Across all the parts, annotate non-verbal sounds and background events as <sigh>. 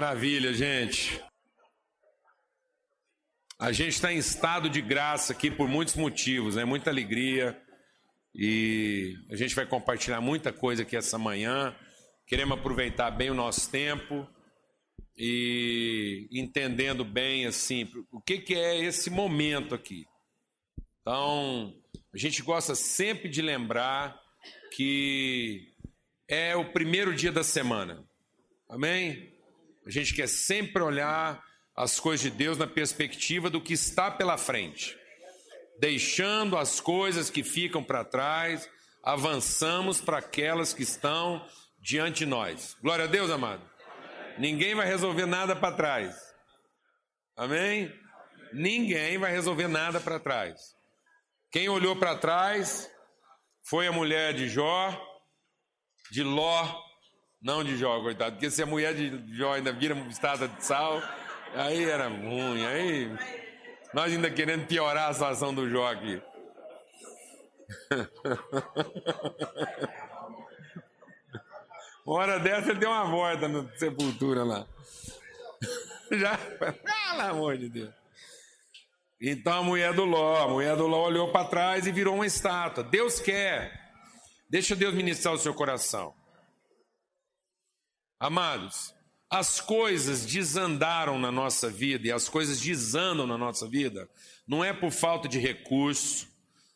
Maravilha, gente. A gente está em estado de graça aqui por muitos motivos, né? Muita alegria. E a gente vai compartilhar muita coisa aqui essa manhã. Queremos aproveitar bem o nosso tempo e entendendo bem assim o que, que é esse momento aqui. Então, a gente gosta sempre de lembrar que é o primeiro dia da semana. Amém? A gente quer sempre olhar as coisas de Deus na perspectiva do que está pela frente. Deixando as coisas que ficam para trás, avançamos para aquelas que estão diante de nós. Glória a Deus, amado. Ninguém vai resolver nada para trás. Amém? Ninguém vai resolver nada para trás. Quem olhou para trás foi a mulher de Jó, de Ló, não de Jó, coitado, porque se a mulher de Jó ainda vira estada de sal, aí era ruim, aí nós ainda querendo piorar a situação do Jó aqui. <laughs> Uma hora dessa ele deu uma volta na sepultura lá. <laughs> Já, pelo amor de Deus. Então a mulher do Ló, a mulher do Ló olhou para trás e virou uma estátua. Deus quer. Deixa Deus ministrar o seu coração. Amados, as coisas desandaram na nossa vida e as coisas desandam na nossa vida, não é por falta de recurso,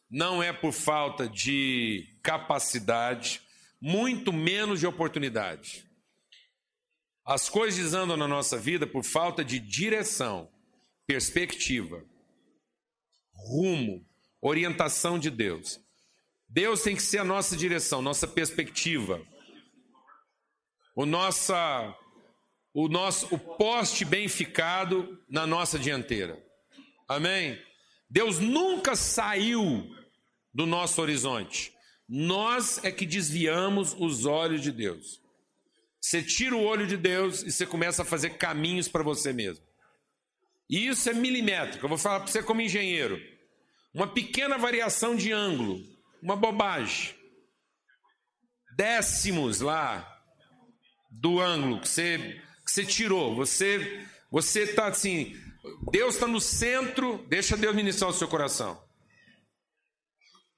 não é por falta de capacidade, muito menos de oportunidade. As coisas desandam na nossa vida por falta de direção, perspectiva, rumo, orientação de Deus. Deus tem que ser a nossa direção, nossa perspectiva o nossa o nosso o poste bem ficado na nossa dianteira. Amém? Deus nunca saiu do nosso horizonte. Nós é que desviamos os olhos de Deus. Você tira o olho de Deus e você começa a fazer caminhos para você mesmo. E isso é milimétrico. Eu vou falar para você como engenheiro. Uma pequena variação de ângulo, uma bobagem. Décimos lá, do ângulo que você, que você tirou. Você você está assim, Deus está no centro, deixa Deus ministrar o seu coração.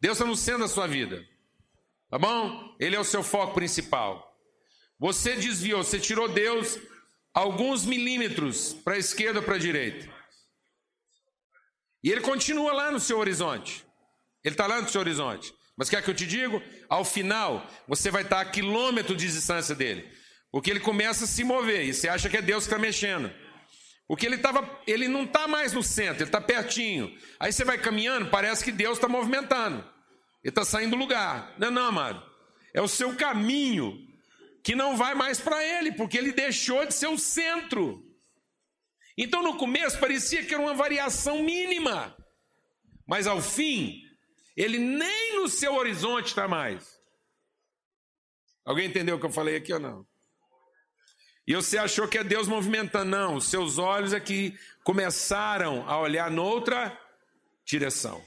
Deus está no centro da sua vida. Tá bom? Ele é o seu foco principal. Você desviou, você tirou Deus alguns milímetros para a esquerda ou para a direita. E ele continua lá no seu horizonte. Ele está lá no seu horizonte. Mas quer que eu te digo? Ao final, você vai estar a quilômetro de distância dele. Porque ele começa a se mover e você acha que é Deus que está mexendo. Porque ele, tava, ele não está mais no centro, ele está pertinho. Aí você vai caminhando, parece que Deus está movimentando. Ele está saindo do lugar. Não, não, amado. É o seu caminho que não vai mais para ele, porque ele deixou de ser o centro. Então no começo parecia que era uma variação mínima. Mas ao fim, ele nem no seu horizonte está mais. Alguém entendeu o que eu falei aqui ou não? E você achou que é Deus movimentando. Não, os seus olhos é que começaram a olhar noutra direção.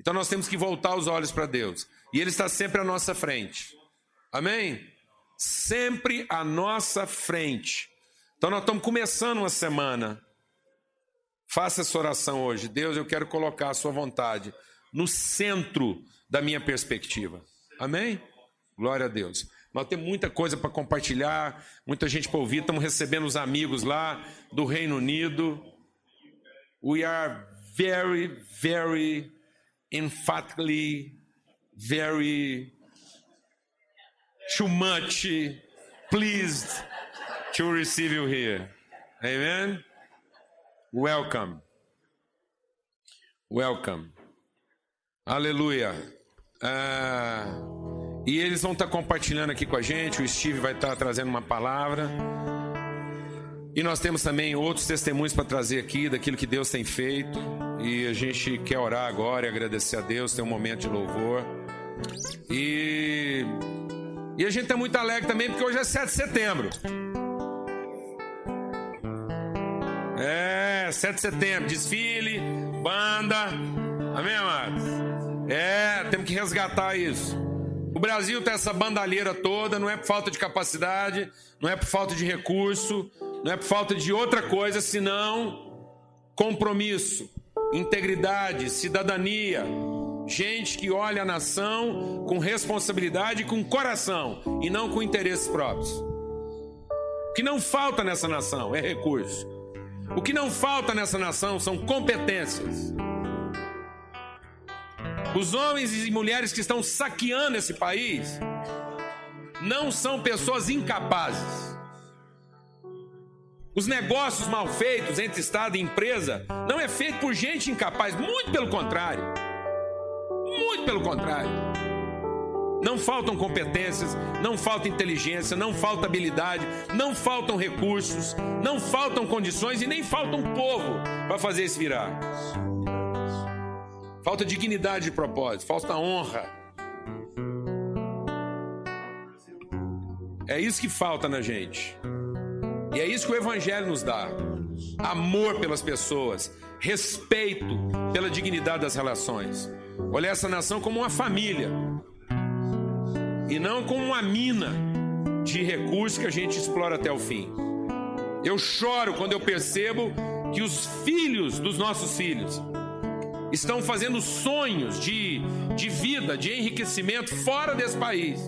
Então nós temos que voltar os olhos para Deus. E Ele está sempre à nossa frente. Amém? Sempre à nossa frente. Então nós estamos começando uma semana. Faça essa oração hoje. Deus, eu quero colocar a sua vontade no centro da minha perspectiva. Amém? Glória a Deus. Nós temos muita coisa para compartilhar, muita gente para ouvir. Estamos recebendo os amigos lá do Reino Unido. We are very, very emphatically, very too much pleased to receive you here. Amen. Welcome. Welcome. Aleluia. Uh, e eles vão estar compartilhando aqui com a gente. O Steve vai estar trazendo uma palavra. E nós temos também outros testemunhos para trazer aqui daquilo que Deus tem feito. E a gente quer orar agora e agradecer a Deus, ter um momento de louvor. E, e a gente está muito alegre também porque hoje é 7 de setembro. É, 7 de setembro, desfile, banda. Amém, amados? É, temos que resgatar isso. O Brasil tem essa bandalheira toda, não é por falta de capacidade, não é por falta de recurso, não é por falta de outra coisa, senão compromisso, integridade, cidadania, gente que olha a nação com responsabilidade e com coração e não com interesses próprios. O que não falta nessa nação é recurso. O que não falta nessa nação são competências. Os homens e mulheres que estão saqueando esse país não são pessoas incapazes. Os negócios mal feitos entre Estado e empresa não é feito por gente incapaz, muito pelo contrário. Muito pelo contrário. Não faltam competências, não falta inteligência, não falta habilidade, não faltam recursos, não faltam condições e nem falta um povo para fazer isso virar. Falta dignidade de propósito, falta honra. É isso que falta na gente. E é isso que o Evangelho nos dá: amor pelas pessoas, respeito pela dignidade das relações. Olhar essa nação como uma família e não como uma mina de recursos que a gente explora até o fim. Eu choro quando eu percebo que os filhos dos nossos filhos estão fazendo sonhos de, de vida, de enriquecimento fora desse país.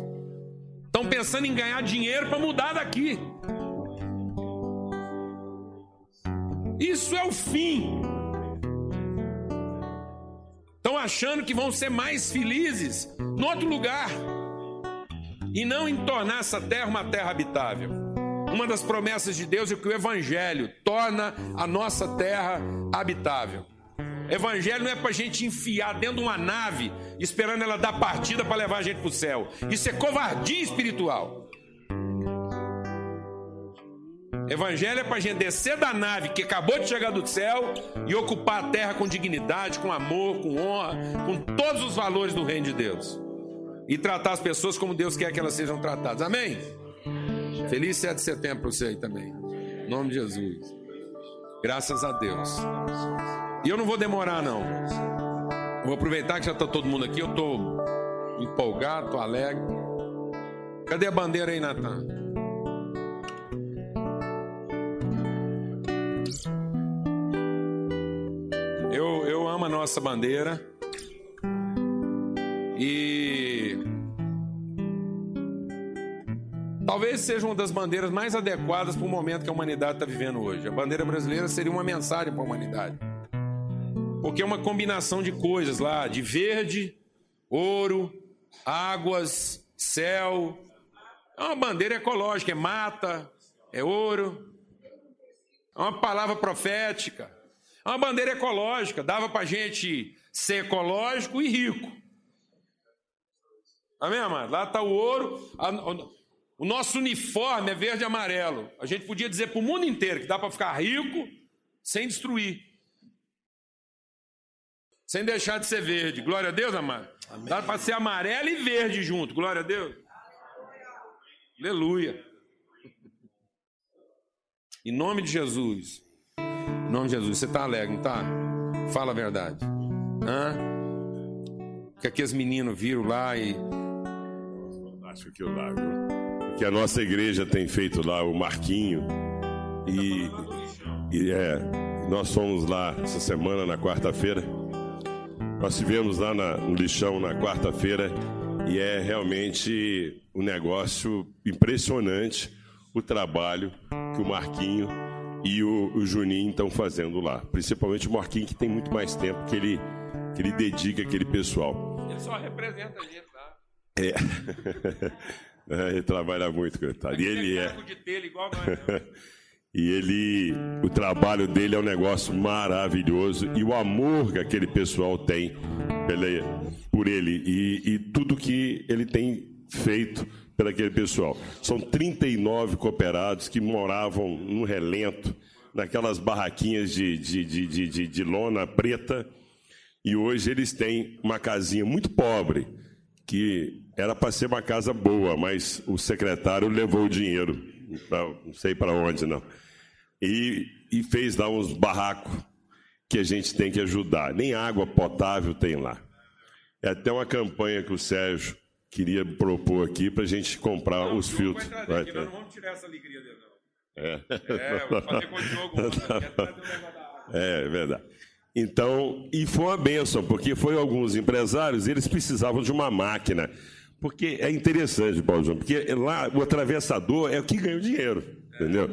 Estão pensando em ganhar dinheiro para mudar daqui. Isso é o fim. Estão achando que vão ser mais felizes no outro lugar e não em tornar essa terra uma terra habitável. Uma das promessas de Deus é que o Evangelho torna a nossa terra habitável. Evangelho não é para a gente enfiar dentro de uma nave esperando ela dar partida para levar a gente para o céu. Isso é covardia espiritual. Evangelho é para a gente descer da nave que acabou de chegar do céu e ocupar a terra com dignidade, com amor, com honra, com todos os valores do reino de Deus. E tratar as pessoas como Deus quer que elas sejam tratadas. Amém? Feliz 7 de setembro para você aí também. Em nome de Jesus. Graças a Deus. E eu não vou demorar, não. Vou aproveitar que já está todo mundo aqui. Eu estou empolgado, estou alegre. Cadê a bandeira aí, Natan? Eu, eu amo a nossa bandeira. E talvez seja uma das bandeiras mais adequadas para o momento que a humanidade está vivendo hoje. A bandeira brasileira seria uma mensagem para a humanidade. Porque é uma combinação de coisas lá, de verde, ouro, águas, céu. É uma bandeira ecológica, é mata, é ouro. É uma palavra profética. É uma bandeira ecológica. Dava para a gente ser ecológico e rico. Amém, amado? Lá está o ouro. A, o nosso uniforme é verde e amarelo. A gente podia dizer para o mundo inteiro que dá para ficar rico sem destruir. Sem deixar de ser verde. Glória a Deus, amado. Amém. Dá para ser amarelo e verde junto. Glória a Deus. Aleluia. <laughs> Em nome de Jesus. Em nome de Jesus. Você está alegre, não está? Fala a verdade. Hã? Que aqueles meninos viram lá e. Acho que eu lá, viu? Que a nossa igreja tem feito lá o Marquinho. E, e é, nós fomos lá essa semana, na quarta-feira. Nós estivemos lá na, no lixão na quarta-feira e é realmente um negócio impressionante o trabalho que o Marquinho e o, o Juninho estão fazendo lá. Principalmente o Marquinho, que tem muito mais tempo que ele, que ele dedica aquele pessoal. Ele só representa a gente, tá? É. <laughs> é ele trabalha muito, coitado. E ele é. De telha, igual nós, né? <laughs> E ele, o trabalho dele é um negócio maravilhoso e o amor que aquele pessoal tem pela, por ele. E, e tudo que ele tem feito pelo aquele pessoal. São 39 cooperados que moravam no relento, naquelas barraquinhas de, de, de, de, de lona preta, e hoje eles têm uma casinha muito pobre, que era para ser uma casa boa, mas o secretário levou o dinheiro, não sei para onde não, e, e fez lá uns barracos que a gente tem que ajudar. Nem água potável tem lá. É até uma campanha que o Sérgio queria propor aqui para a gente comprar Não, os filtros. Vai Vai trazer aqui, nós não vamos tirar essa alegria dele, não. É. É, vou fazer com o Diogo. da água. É verdade. Então, e foi uma benção, porque foi alguns empresários, eles precisavam de uma máquina. Porque é interessante, Paulo João, porque lá o atravessador é o que ganha o dinheiro, entendeu?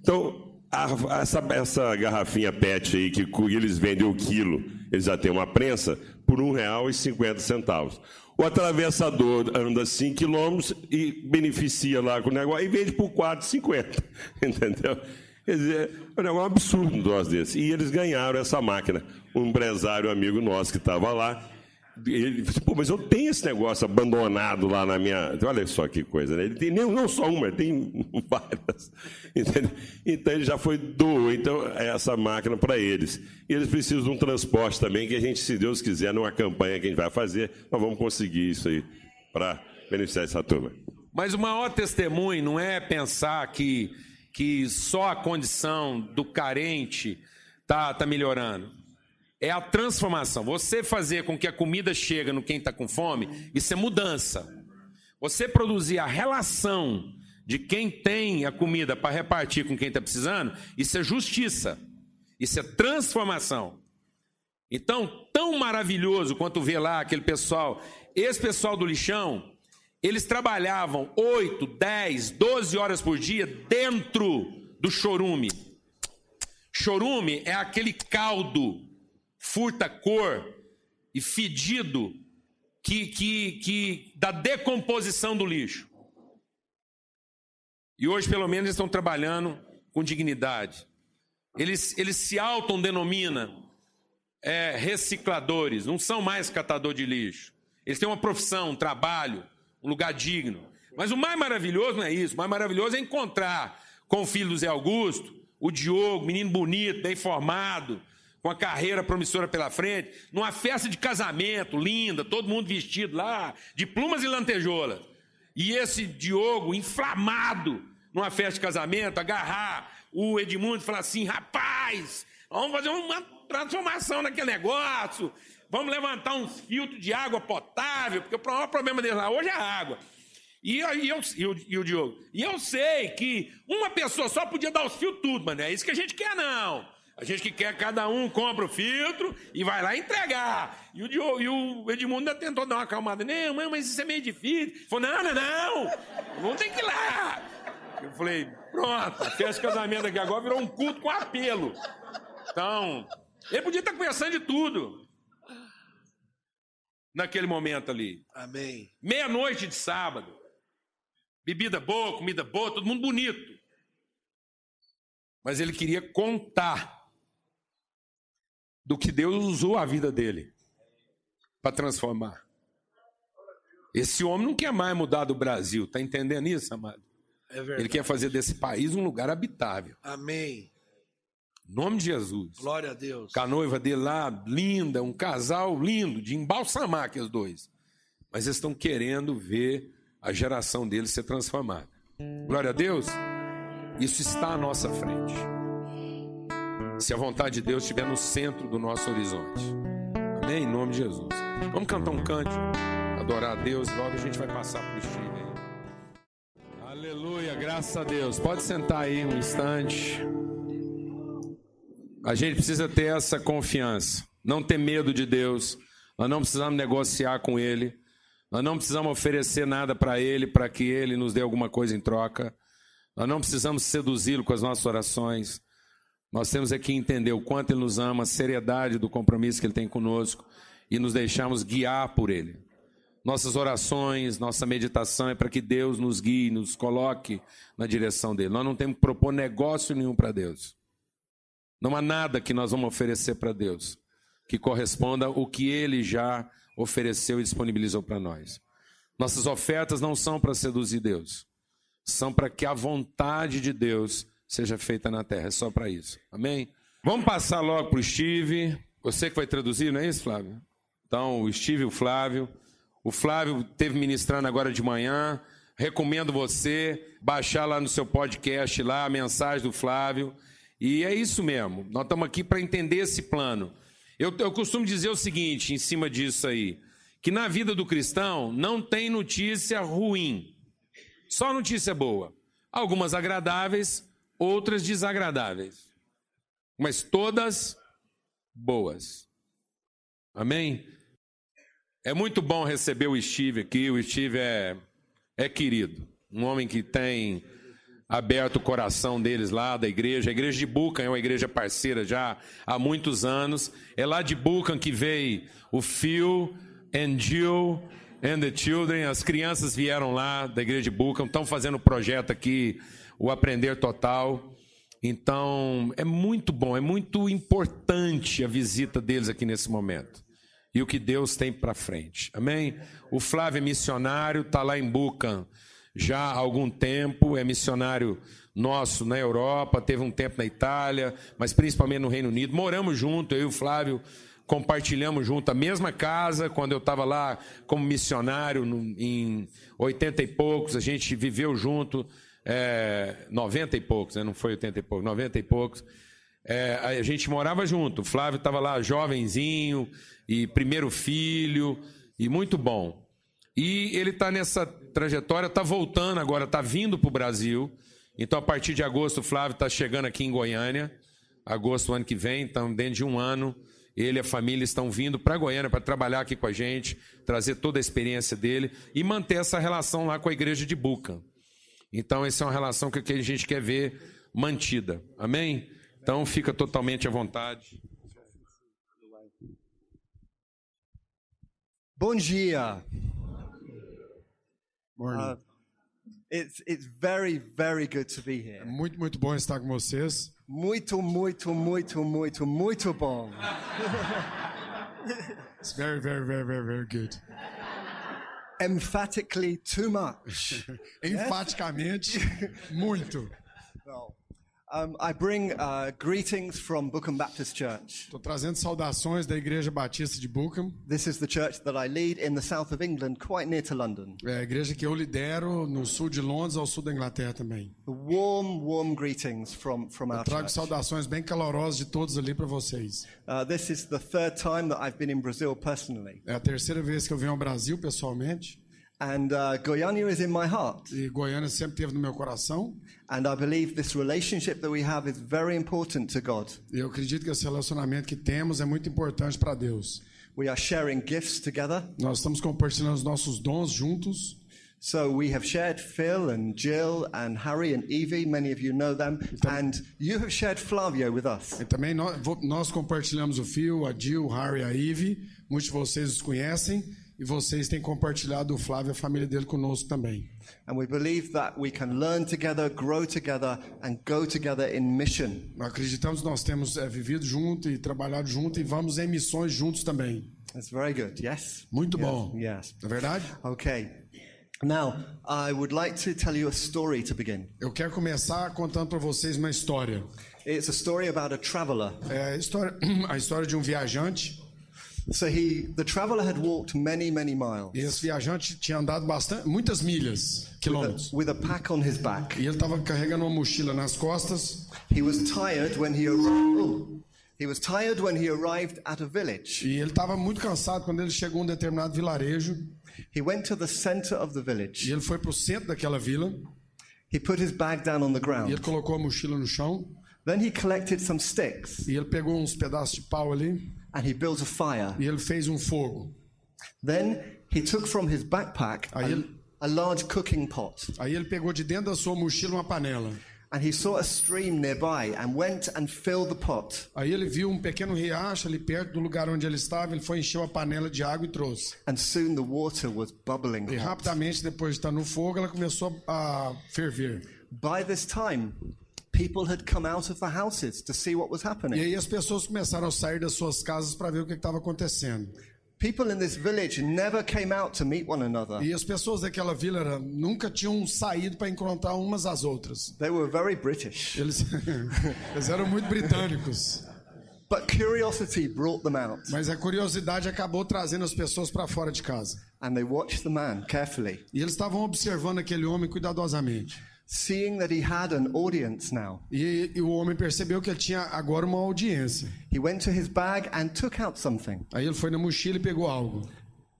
Então, a- essa, essa garrafinha PET aí, que eles vendem o quilo, eles já têm uma prensa, por R$ 1,50. O atravessador anda 5 quilômetros e beneficia lá com o negócio e vende por R$ 4,50, <laughs> entendeu? Quer dizer, é um negócio absurdo um troço desse. E eles ganharam essa máquina. Um empresário amigo nosso que estava lá, ele disse, pô, mas eu tenho esse negócio abandonado lá na minha. Olha só que coisa, né? Ele tem nem- não só uma, ele tem <laughs> várias. Entendeu? Então ele já foi doou então, essa máquina para eles. E eles precisam de um transporte também, que a gente, se Deus quiser, numa campanha que a gente vai fazer, nós vamos conseguir isso aí para beneficiar essa turma. Mas o maior testemunho não é pensar que, que só a condição do carente tá, tá melhorando. É a transformação. Você fazer com que a comida chegue no quem está com fome, isso é mudança. Você produzir a relação de quem tem a comida para repartir com quem está precisando, isso é justiça. Isso é transformação. Então, tão maravilhoso quanto ver lá aquele pessoal, esse pessoal do lixão, eles trabalhavam 8, 10, 12 horas por dia dentro do chorume. Chorume é aquele caldo furta-cor e fedido que, que, que da decomposição do lixo. E hoje, pelo menos, estão trabalhando com dignidade. Eles, eles se autodenominam é, recicladores, não são mais catador de lixo. Eles têm uma profissão, um trabalho, um lugar digno. Mas o mais maravilhoso não é isso. O mais maravilhoso é encontrar com o filho do Zé Augusto, o Diogo, menino bonito, bem formado, com a carreira promissora pela frente, numa festa de casamento linda, todo mundo vestido lá, de plumas e lantejoulas. E esse Diogo, inflamado, numa festa de casamento, agarrar o Edmundo e falar assim: rapaz, vamos fazer uma transformação naquele negócio, vamos levantar uns filtros de água potável, porque o maior problema deles lá hoje é a água. E, eu, e, eu, e, o, e o Diogo, e eu sei que uma pessoa só podia dar os fios tudo, mas não é isso que a gente quer, não. A gente que quer, cada um compra o filtro e vai lá entregar. E o, Diogo, e o Edmundo ainda tentou dar uma acalmada. Não, mãe, mas isso é meio difícil. Falou, não, não, não. Vamos ter que ir lá. Eu falei, pronto, a festa de casamento aqui agora virou um culto com apelo. Então, ele podia estar conversando de tudo. Naquele momento ali. Amém. Meia-noite de sábado. Bebida boa, comida boa, todo mundo bonito. Mas ele queria contar do que Deus usou a vida dele para transformar. Esse homem não quer mais mudar do Brasil, tá entendendo isso, amado? É. Ele quer fazer desse país um lugar habitável. Amém. Em nome de Jesus. Glória a Deus. Com a noiva dele lá, linda, um casal lindo, de embalsamar aqueles dois. Mas eles estão querendo ver a geração deles ser transformada. Glória a Deus. Isso está à nossa frente. Se a vontade de Deus estiver no centro do nosso horizonte. Amém? Em nome de Jesus. Vamos cantar um cântico, adorar a Deus, logo a gente vai passar para o Steve. Aleluia, graças a Deus. Pode sentar aí um instante. A gente precisa ter essa confiança, não ter medo de Deus. Nós não precisamos negociar com Ele. Nós não precisamos oferecer nada para Ele para que Ele nos dê alguma coisa em troca. Nós não precisamos seduzi-lo com as nossas orações. Nós temos aqui entender o quanto Ele nos ama, a seriedade do compromisso que Ele tem conosco e nos deixamos guiar por Ele. Nossas orações, nossa meditação é para que Deus nos guie, nos coloque na direção dele. Nós não temos que propor negócio nenhum para Deus. Não há nada que nós vamos oferecer para Deus que corresponda ao que Ele já ofereceu e disponibilizou para nós. Nossas ofertas não são para seduzir Deus, são para que a vontade de Deus seja feita na terra. É só para isso. Amém? Vamos passar logo para o Steve. Você que vai traduzir, não é isso, Flávio? Então, o Steve e o Flávio. O Flávio teve ministrando agora de manhã. Recomendo você baixar lá no seu podcast lá a mensagem do Flávio. E é isso mesmo. Nós estamos aqui para entender esse plano. Eu, eu costumo dizer o seguinte em cima disso aí, que na vida do cristão não tem notícia ruim, só notícia boa. Algumas agradáveis, outras desagradáveis, mas todas boas. Amém? É muito bom receber o Steve aqui. O Steve é, é querido, um homem que tem aberto o coração deles lá da igreja. A igreja de Bucan é uma igreja parceira já há muitos anos. É lá de Bucan que veio o Phil and Jill and the Children. As crianças vieram lá da igreja de Bucan, estão fazendo projeto aqui, o Aprender Total. Então, é muito bom, é muito importante a visita deles aqui nesse momento e o que Deus tem para frente. Amém? O Flávio é missionário, está lá em Bucan já há algum tempo, é missionário nosso na Europa, teve um tempo na Itália, mas principalmente no Reino Unido. Moramos junto, eu e o Flávio compartilhamos junto a mesma casa quando eu estava lá como missionário no, em 80 e poucos, a gente viveu junto, é, 90 e poucos, né? não foi 80 e poucos, 90 e poucos. É, a gente morava junto, o Flávio estava lá jovenzinho, e primeiro filho, e muito bom. E ele está nessa trajetória, está voltando agora, está vindo para o Brasil. Então, a partir de agosto, o Flávio está chegando aqui em Goiânia, agosto do ano que vem, então, dentro de um ano, ele e a família estão vindo para Goiânia para trabalhar aqui com a gente, trazer toda a experiência dele e manter essa relação lá com a igreja de Buca. Então, essa é uma relação que a gente quer ver mantida. Amém? Então, fica totalmente à vontade. Bom dia. Morning. Uh, it's it's very very good to be É here. muito, muito bom estar com vocês. Muito muito muito muito muito bom. It's very, very, very, very, very good. Emphatically too much. <laughs> Enfaticamente, muito. <laughs> Well, um, I bring uh, greetings from Bookham Baptist Church. Estou trazendo saudações da Igreja Batista de Bookham, This is the church that I lead in the south of England, quite near to London. é a igreja que eu lidero no sul de Londres, ao sul da Inglaterra também. Warm, warm greetings from, from our Trago church. saudações bem calorosas de todos ali para vocês. Uh, this is the third time that I've been in Brazil personally. É a terceira vez que eu venho ao Brasil pessoalmente, And uh, Goiânia is in my heart. e Goiânia sempre teve no meu coração. And I believe this relationship that we have is very important to God. E eu acredito que esse relacionamento que temos é muito importante para Deus. We are sharing gifts together. Nós estamos compartilhando os nossos dons juntos. So we have shared Phil and Jill and Harry and Evie. Many of you know them. And you have shared Flavio with us. E também nós, nós compartilhamos o Phil, a Jill, Harry, a Eve. Muitos de vocês os conhecem. E vocês têm compartilhado o Flávio e a família dele conosco também. And we believe that we can learn together, grow together, and go together in mission. Nós acreditamos nós temos é, vivido junto e trabalhado junto e vamos em missões juntos também. That's very good. Yes? Muito bom. Yes. Não é verdade? Okay. Now, I would like to tell you a story to begin. Eu quero começar contando para vocês uma história. It's a story about a traveler. É a história, <clears throat> a história de um viajante. So he, the traveler had walked many, many miles E esse viajante tinha andado bastante, muitas milhas, quilômetros. with a pack on his back. E ele estava carregando uma mochila nas costas. He was tired when he arrived. He was tired when he arrived at a village. E ele estava muito cansado quando ele chegou a um determinado vilarejo. He went to the center of the E village. ele foi para o centro daquela vila. He put his bag down on the E ele ground. colocou a mochila no chão. Then he collected some sticks E ele pegou uns pedaços de pau ali. And he built a fire. E ele fez um fogo. Then he took from his backpack Aí ele- a, a large cooking pot. Aí ele pegou de dentro da sua mochila uma panela. And he saw a stream nearby and went and filled the pot. Aí ele viu um pequeno riacho ali perto do lugar onde ele estava. Ele foi encheu a panela de água e trouxe. And soon the water was bubbling E rapidamente, depois de estar no fogo, ela começou a ferver. By this time, people had come out of the houses to see what was E happening. aí as pessoas começaram a sair das suas casas para ver o que estava acontecendo. People in this village never came out to meet one another. E as pessoas daquela vila nunca tinham saído para encontrar umas às outras. They were very British. Eles, <laughs> eles eram muito britânicos. But curiosity brought them out. Mas a curiosidade acabou trazendo as pessoas para fora de casa. And they watched the man carefully, E eles estavam observando aquele homem cuidadosamente. Seeing that he had an audience now. E, e o homem percebeu que ele tinha agora uma audiência. He went to his bag and took out something. Aí ele foi na mochila e pegou algo.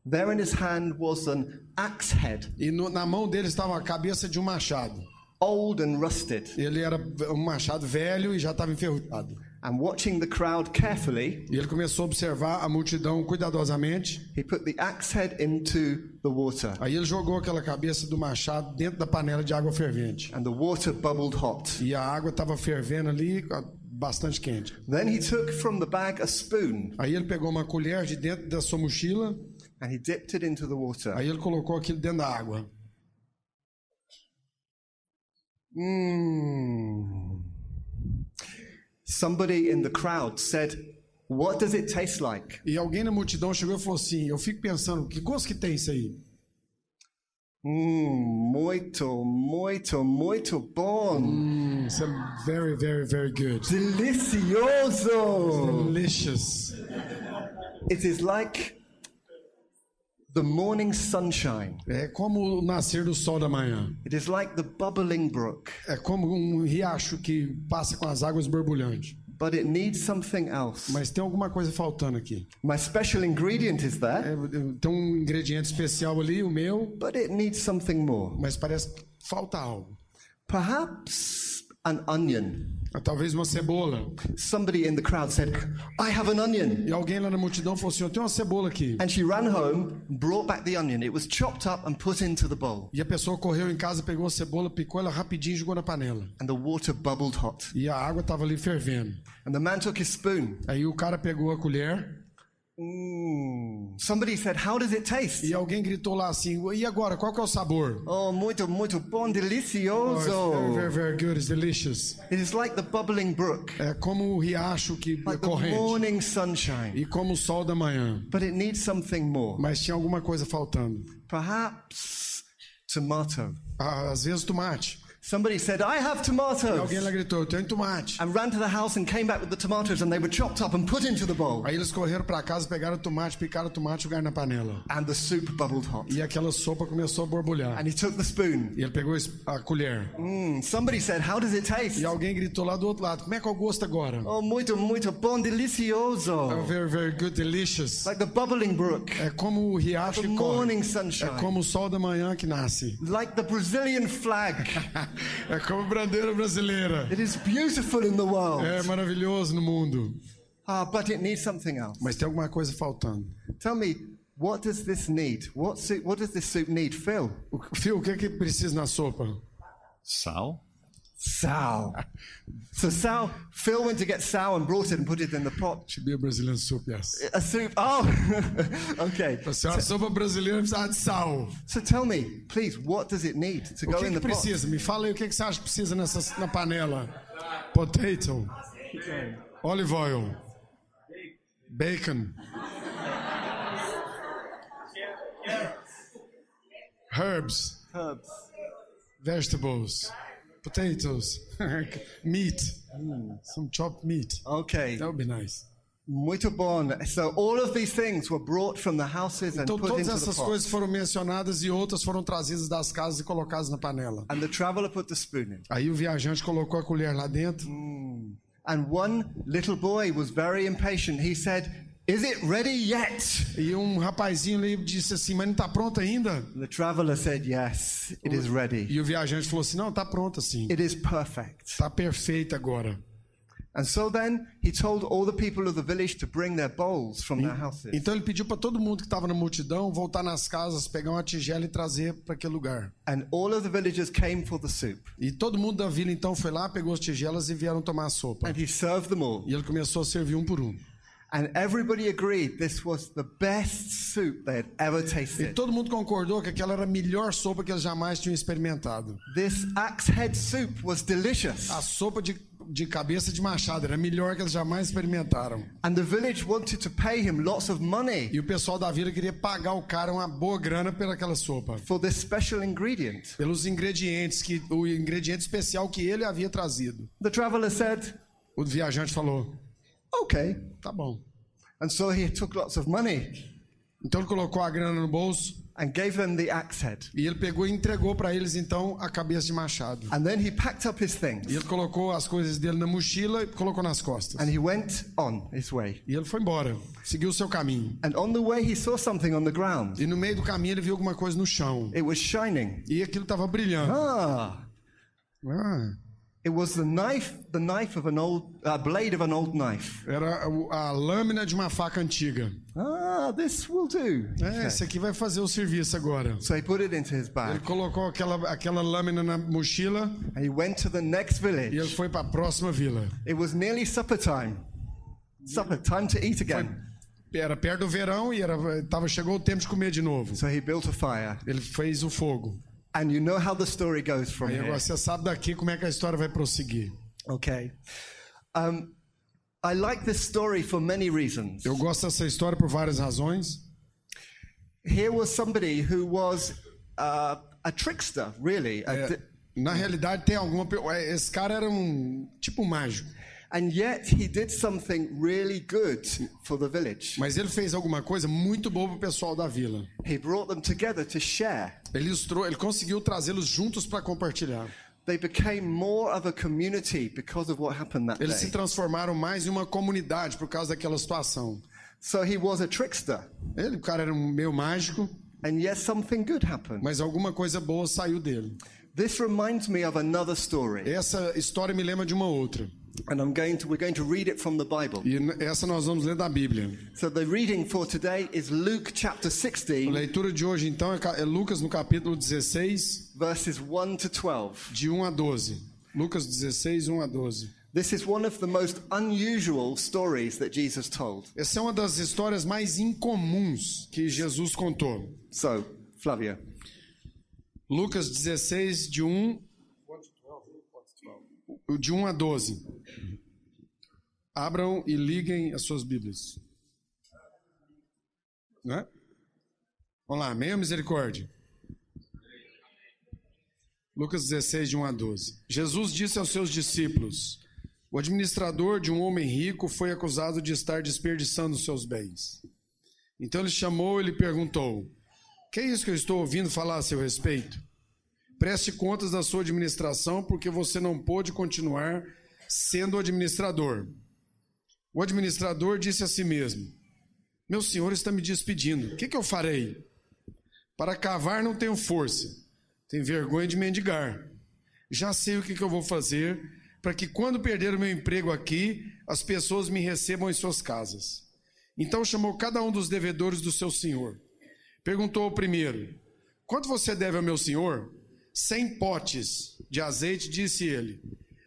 There in his hand was an axe head, E no- na mão dele estava a cabeça de um machado. old and rusted. Ele era um machado velho e já estava enferrujado. And watching the crowd carefully, E ele começou a observar a multidão cuidadosamente. he put the axe head into the water, Aí ele jogou aquela cabeça do machado dentro da panela de água fervente. and the water bubbled hot. E a água estava fervendo ali, bastante quente. Then he took from the bag a spoon Aí ele pegou uma colher de dentro da sua mochila, and he dipped it into the water. aí ele colocou aquilo dentro da água. Mmm. Somebody in the crowd said, What does it taste like? E alguém na multidão chegou e falou assim: Eu fico pensando, que gosto que tem isso aí? Mmm, muito, muito, muito bom. Hum, Isso é very, very, very good. Delicioso. Delicious. It is like the morning sunshine. É como o nascer do sol da manhã. It is like the bubbling brook, É como um riacho que passa com as águas borbulhantes. but it needs something else. Mas tem alguma coisa faltando aqui. My special ingredient is there, É, tem um ingrediente especial ali, o meu, but it needs something more. mas parece que falta algo. Perhaps an onion. Talvez uma cebola. Somebody in the crowd said, I have an onion. E alguém lá na multidão falou assim: Eu tenho uma cebola aqui. And she ran home, brought back the onion. It was chopped up and put into the bowl, E a pessoa correu em casa, pegou a cebola, picou ela rapidinho e jogou na panela. and the water bubbled hot. E a água estava ali fervendo. And the man took his spoon. Aí o cara pegou a colher Mm. Somebody said, How does it taste? e alguém gritou lá assim: E agora, qual que é o sabor? Oh, muito, muito bom, Oh, it's very, delicioso. very, very good. It's delicious. It is like the bubbling brook, É como o riacho que like the corrente. morning sunshine. E como o sol da manhã. But it needs something more. Mas tinha alguma coisa faltando. Perhaps tomato. Ah, Às vezes tomate. Somebody said, I have tomatoes. alguém lá gritou: Eu tenho tomate. And ran to the house and came back with the tomatoes, and they were chopped up and put into the bowl. Aí eles correram para casa, pegaram o tomate, picaram o tomate e jogaram na panela. And the soup bubbled hot. E aquela sopa começou a borbulhar. And he took the spoon. E ele pegou a colher. Mm, somebody said, How does it taste? E alguém gritou lá do outro lado: Como é que é o gosto agora? Oh, muito, muito bom, delicioso. very, very good, delicious. Like the bubbling brook, É como o riacho the que corre. morning É sunshine, como o sol da manhã que nasce. like the Brazilian flag. <laughs> É como bandeira brasileira. It is beautiful in the world. É maravilhoso no mundo. Ah, but it needs something else. Mas tem alguma coisa faltando. Tell me, what does this need? What, soup, what does this soup need? Phil? O- Fio, o que é que precisa na sopa? Sal? Sal. So Sal, Phil went to get Sal and brought it and put it in the pot. Should be a Brazilian soup, yes. A soup. Oh, <laughs> okay. Uma sopa brasileira precisa de sal. So tell me, please, what does it need to O go que, in que the pot? precisa? Me fala aí o que, que você acha que precisa nessa, na panela. Potato. Olive oil. Bacon. Herbs. Herbs. Vegetables. Potatoes. <laughs> meat. Some chopped meat. Okay. That would be nice. Muito bom. So all of these things were brought from the houses and Então put todas into the essas coisas foram mencionadas e outras foram trazidas das casas e colocadas na panela. And the traveler put the spoon in. Aí o viajante colocou a colher lá dentro. And one little boy was very impatient. He said, Is it ready yet? E um rapazinho ali disse assim, mas não está pronto ainda? The traveler said, Yes, it is ready. E o viajante falou assim, não, está pronto assim. It is perfect. Está perfeito agora. And so then he told all the people of the village to bring their bowls from their houses. Então ele pediu para todo mundo que estava na multidão voltar nas casas, pegar uma tigela e trazer para aquele lugar. And all of the villagers came for the soup. E todo mundo da vila então foi lá, pegou as tigelas e vieram tomar a sopa. And he served them all. E ele começou a servir um por um. And everybody agreed this was the best soup they had ever E tasted. todo mundo concordou que aquela era a melhor sopa que eles jamais tinham experimentado. This axe head soup was delicious. A sopa de, de cabeça de machado era a melhor que eles jamais experimentaram. And the village wanted to pay him lots of money E o pessoal da vila queria pagar o cara uma boa grana pelaquela sopa. for this special ingredient. Pelos ingredientes, que o ingrediente especial que ele havia trazido. The traveler said, O viajante falou: Okay. tá bom. And so he took lots of money Então ele colocou a grana no bolso and gave them the axe head. E ele pegou e entregou para eles então a cabeça de machado. And then he packed up his things E ele colocou as coisas dele na mochila e colocou nas costas. and he went on his way. E ele foi embora, seguiu o seu caminho. And on the way, he saw something on the ground. E no meio do caminho ele viu alguma coisa no chão. It was shining. E aquilo estava brilhando. Ah, Ah, it was the knife, the knife of an old, blade of an old knife. era a lâmina de uma faca antiga. Ah, this will do. É, esse aqui vai fazer o serviço agora. So he put it into his Ele bag colocou aquela, aquela lâmina na mochila and he went to the next e ele village. foi para a próxima vila. It was nearly supper time. Supper time to eat again. Era perto do verão e era, tava, chegou o tempo de comer de novo. So he built a fire. Ele fez o fogo. And you know how the story goes from Aí here. você sabe daqui como é que a história vai prosseguir. Okay. Um, I like this story for many reasons. Eu gosto dessa história por várias razões. Here was somebody who was uh, a trickster, really. a di- Na realidade, tem alguma. pe- Esse cara era um tipo mágico. And yet he did something really good for the village. Mas ele fez alguma coisa muito boa pro pessoal da vila. He brought them together to share. Ele, ilustrou, ele conseguiu trazê-los juntos para compartilhar. They became more of a community because of what happened that Eles se transformaram mais em uma comunidade por causa daquela situação. So he was a trickster. Ele, o cara era um meio mágico, And yet something good happened. mas alguma coisa boa saiu dele. This reminds me of another story. Essa história me lembra de uma outra. And I'm going to, we're going to read it from the Bible. E essa nós vamos ler da Bíblia. So the reading for today is Luke chapter A 16, leitura de hoje, então, é é Lucas no capítulo 16, verses 1 to 12. de 1 a 12. Lucas 16, 1 a 12. This is one of the most unusual stories that Jesus told. Essa é uma das histórias mais incomuns que Jesus contou. So, Flavio. Lucas 16, de 1, de 1 a 12. Abram e liguem as suas Bíblias. Né? Vamos lá, meia misericórdia. Lucas 16, de 1 a 12. Jesus disse aos seus discípulos: O administrador de um homem rico foi acusado de estar desperdiçando seus bens. Então ele chamou e lhe perguntou: Que é isso que eu estou ouvindo falar a seu respeito? Preste contas da sua administração, porque você não pôde continuar sendo administrador. O administrador disse a si mesmo: Meu senhor está me despedindo. O que, que eu farei? Para cavar não tenho força. Tenho vergonha de mendigar. Já sei o que, que eu vou fazer para que, quando perder o meu emprego aqui, as pessoas me recebam em suas casas. Então chamou cada um dos devedores do seu senhor. Perguntou ao primeiro: Quanto você deve ao meu senhor? Cem potes de azeite, disse ele.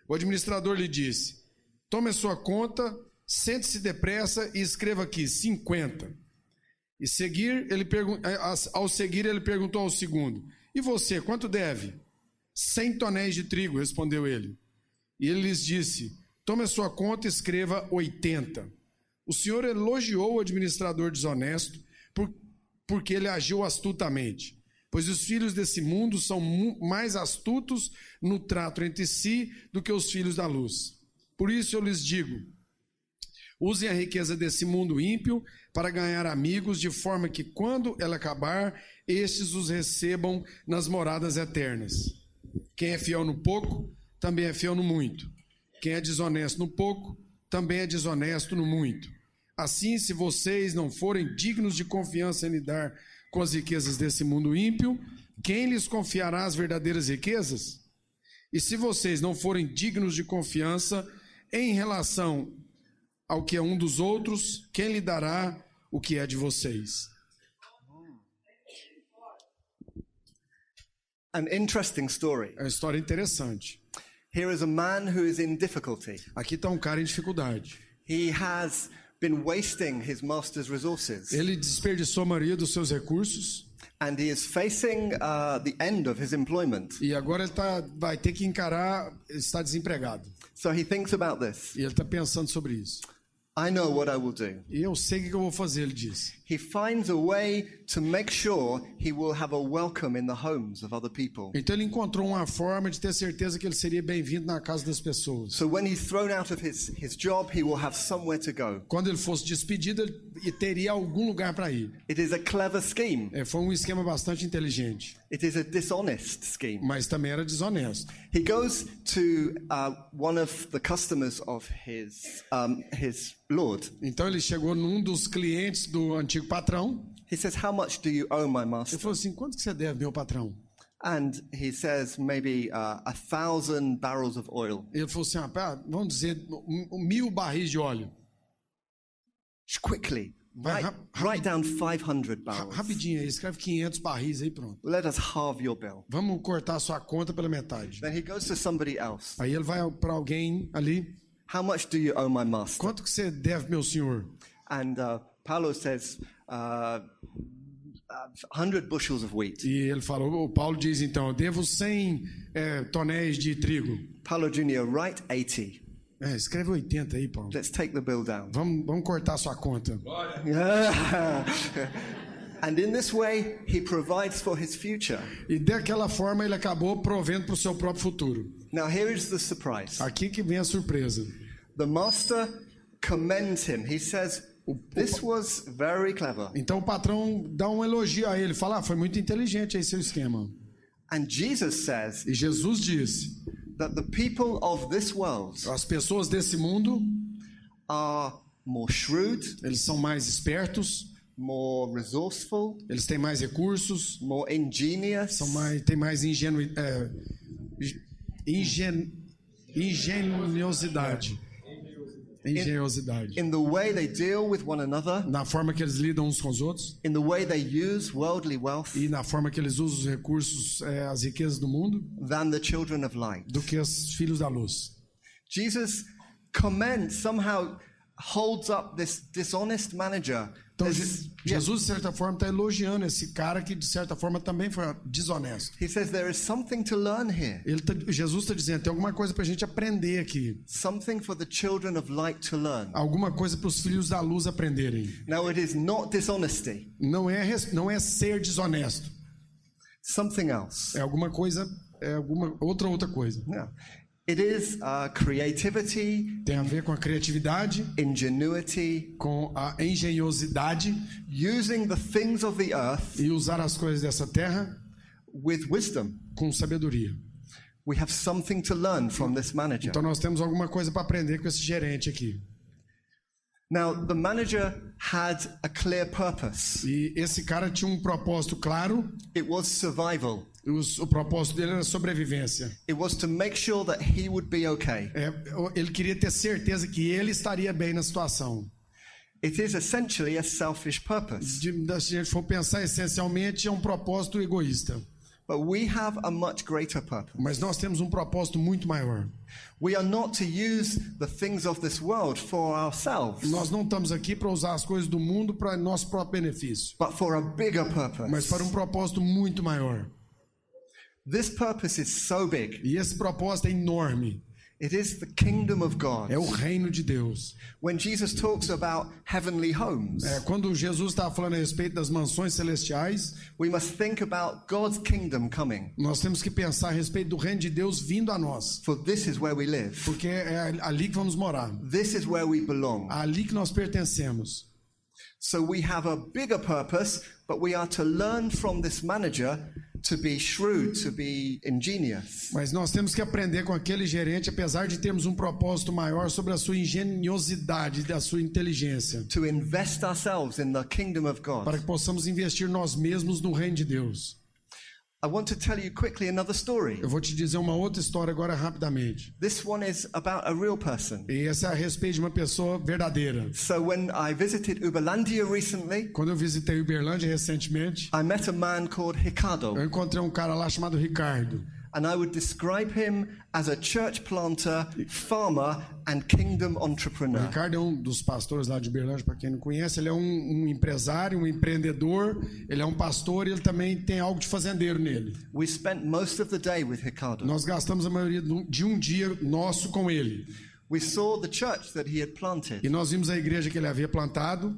O administrador lhe disse: Tome a sua conta, sente-se depressa e escreva aqui: 50. E seguir, ele pergun- ao seguir, ele perguntou ao segundo: E você, quanto deve? Cem tonéis de trigo, respondeu ele. E ele lhes disse: Tome a sua conta e escreva 80. O senhor elogiou o administrador desonesto por, porque ele agiu astutamente. Pois os filhos desse mundo são mais astutos no trato entre si do que os filhos da luz. Por isso eu lhes digo: usem a riqueza desse mundo ímpio para ganhar amigos, de forma que, quando ela acabar, estes os recebam nas moradas eternas. Quem é fiel no pouco, também é fiel no muito. Quem é desonesto no pouco, também é desonesto no muito. Assim, se vocês não forem dignos de confiança em lidar com as riquezas desse mundo ímpio, quem lhes confiará as verdadeiras riquezas? E se vocês não forem dignos de confiança em relação ao que é um dos outros, quem lhe dará o que é de vocês? An interesting story. É uma história interessante. Here is a man who is in difficulty. Aqui está um cara em dificuldade. He has been wasting his master's resources Ele desperdiçou a maioria dos seus recursos and he is facing uh, the end of his employment. e agora ele tá, vai ter que encarar, está desempregado. So he thinks about this. E ele está pensando sobre isso. I know what I will do. E eu sei o que eu vou fazer, ele disse. He finds a way to make sure he will have a welcome in the homes of other people. Então ele encontrou uma forma de ter certeza que ele seria bem-vindo na casa das pessoas. So when he's thrown out of his, his job, he will have somewhere to go. Quando ele fosse despedido, ele teria algum lugar para ir. It is a clever scheme. É, foi um esquema bastante inteligente, It is a dishonest scheme. mas também era desonesto. He goes to uh, one of the customers of his, um, his Lord. Então ele chegou num dos clientes do antigo patrão. He says, How much do you owe my Ele master? falou assim: quanto que você deve, meu patrão? And he says, Maybe uh, a thousand barrels of oil. Ele falou assim: ah, vamos dizer, mil barris de óleo. Just quickly, Vai write, write down 500 Ra- barrels. Rapidinho aí, escreve 500 barris aí, pronto. Let us halve your bill. Vamos cortar sua conta pela metade. Then he goes to somebody else. Aí ele vai para alguém ali: How much do you owe my master? quanto que você deve, meu senhor? And uh, Paulo says, uh, uh, 100 bushels of wheat. E ele falou: o Paulo diz então, devo 100 é, tonéis de trigo. Paulo Jr., write 80. É, escreve 80 aí, Paulo. Let's take the bill down. Vamos, vamos cortar sua conta. <laughs> and in this way, he provides for his future. E daquela forma ele acabou provendo para o seu próprio futuro. Now, here is the surprise Aqui que vem a surpresa. the master commends him. He says, This was very clever. Então o patrão dá um elogio a ele, fala: ah, foi muito inteligente aí seu esquema. And Jesus says E Jesus diz: that the people of this world as pessoas desse mundo, are more shrewd, eles são mais espertos, more resourceful, eles têm mais recursos, more ingenious, são mais, têm mais ingenu, é, ingen. Engenhosidade. in the way they deal with one another, Na forma que eles lidam uns com os outros in the way they use worldly wealth, e na forma que eles usam os recursos, é, as riquezas do mundo, than the children of light. do que os filhos da luz. Jesus commends, somehow holds up this dishonest manager. Então, this-. Jesus, de certa forma, está elogiando esse cara que, de certa forma, também foi desonesto. He says there is something to learn here, Ele tá- Jesus está dizendo: tem alguma coisa para a gente aprender aqui. something for the children of light to learn. Alguma coisa para os filhos da luz aprenderem. Now, it is not dishonesty, Não é, não é ser desonesto. something else. É alguma coisa, é alguma outra outra coisa. Yeah. It is creativity, Tem a ver com a criatividade, ingenuity, com a engenhosidade using the things of the earth e usar as coisas dessa terra with wisdom. com sabedoria. We have something to learn from this manager. Então nós temos alguma coisa para aprender com esse gerente aqui. Now, the manager had a clear purpose. E esse cara tinha um propósito claro. It was survival. Os- O propósito dele era sobrevivência. It was to make sure that he would be okay. É, ele queria ter certeza que ele estaria bem na situação. It is essentially a selfish purpose. De, se a gente for pensar essencialmente, é um propósito egoísta. But we have a much greater purpose. Mas nós temos um propósito muito maior. We are not to use the things of this world for ourselves, Nós não estamos aqui para usar as coisas do mundo para nosso próprio benefício, but for a bigger mas purpose. para um propósito muito maior. This purpose is so big. E esse propósito é enorme. It is the kingdom of God. É o reino de Deus. When Jesus talks about heavenly homes, É, quando Jesus estava falando a respeito das mansões celestiais, we must think about God's kingdom coming, nós temos que pensar a respeito do reino de Deus vindo a nós, for this is where we live. porque é ali que vamos morar, This is where we belong. ali que nós pertencemos. So we have a bigger purpose, but we are to learn from this manager to be shrewd, to be ingenious. Mas nós temos que aprender com aquele gerente, apesar de termos um propósito maior sobre a sua engenhosidade, da sua inteligência, to invest ourselves in the kingdom of para God. que possamos investir nós mesmos no reino de Deus. Eu vou te dizer uma outra história agora rapidamente. This one is about a real person. E essa é a respeito de uma pessoa verdadeira. So when I visited Uberlandia recently, Quando eu visitei Uberlândia recentemente, I met a man called Ricardo, eu encontrei um cara lá chamado Ricardo. And I would describe him as a church planter, farmer, and kingdom O entrepreneur. Ricardo é um dos pastores lá de Uberlândia, para quem não conhece. Ele é um, um empresário, um empreendedor, ele é um pastor e ele também tem algo de fazendeiro nele. We spent most of the day with Ricardo. Nós gastamos a maioria de um dia nosso com ele. we saw the church that he had E planted nós vimos a igreja que ele havia plantado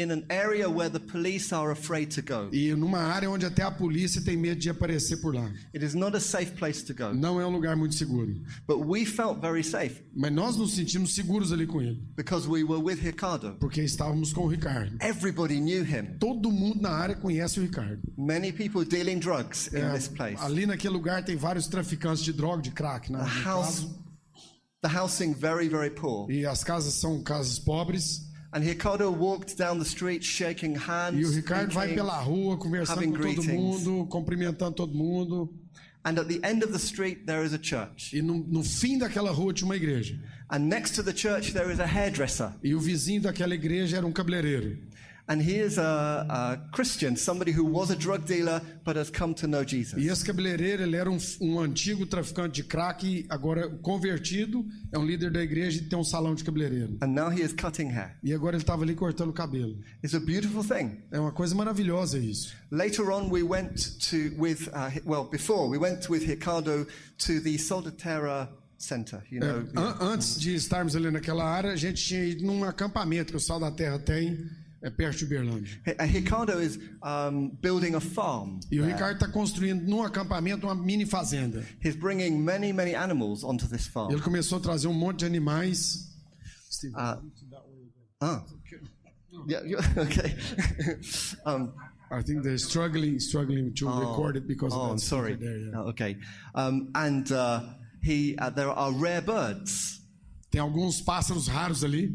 in an area where the police are afraid to go. e numa área onde até a polícia tem medo de aparecer por lá. It is not a safe place to go. Não é um lugar muito seguro. But we felt very safe Mas nós nos sentimos seguros ali com ele, because we were with Ricardo. porque estávamos com o Ricardo. Everybody knew him. Todo mundo na área conhece o Ricardo. Many people dealing drugs in É, this place. ali naquele lugar tem vários traficantes de droga, de crack, né? The house, the housing very, very poor. E as casas são casas pobres. And Ricardo walked down the street shaking hands. E o Ricardo vai pela rua conversando com todo mundo, cumprimentando todo mundo. And at the end of the street, there is a church. E no, no fim daquela rua tinha uma igreja. And next to the church, there is a hairdresser. E o vizinho daquela igreja era um cabeleireiro. And he is a, a Christian, somebody who was a drug dealer but has come to know Jesus. E esse cabeleireiro, ele era um, um antigo traficante de crack, agora convertido, é um líder da igreja e tem um salão de cabeleireiro. And now he is cutting hair. E agora ele estava ali cortando o cabelo. It's a beautiful thing. É uma coisa maravilhosa isso. Later on, we went to, with, uh, well, before, we went with Ricardo to the Soldaterra Center, you know. An- antes de estarmos ali naquela área, a gente tinha ido num acampamento que o Sal da Terra tem, é perto de Uberlândia. Ricardo is um, building a farm. E o Ricardo está construindo num acampamento uma mini fazenda. He's bringing many, many animals onto this farm. Ele começou a trazer um monte de animais. Uh, ah. Yeah, <laughs> okay. <laughs> um, I think they're struggling, struggling to record it because oh, of that sorry. there, yeah. Oh, okay. Um, and uh, he, uh, there are rare birds. Tem alguns pássaros raros ali.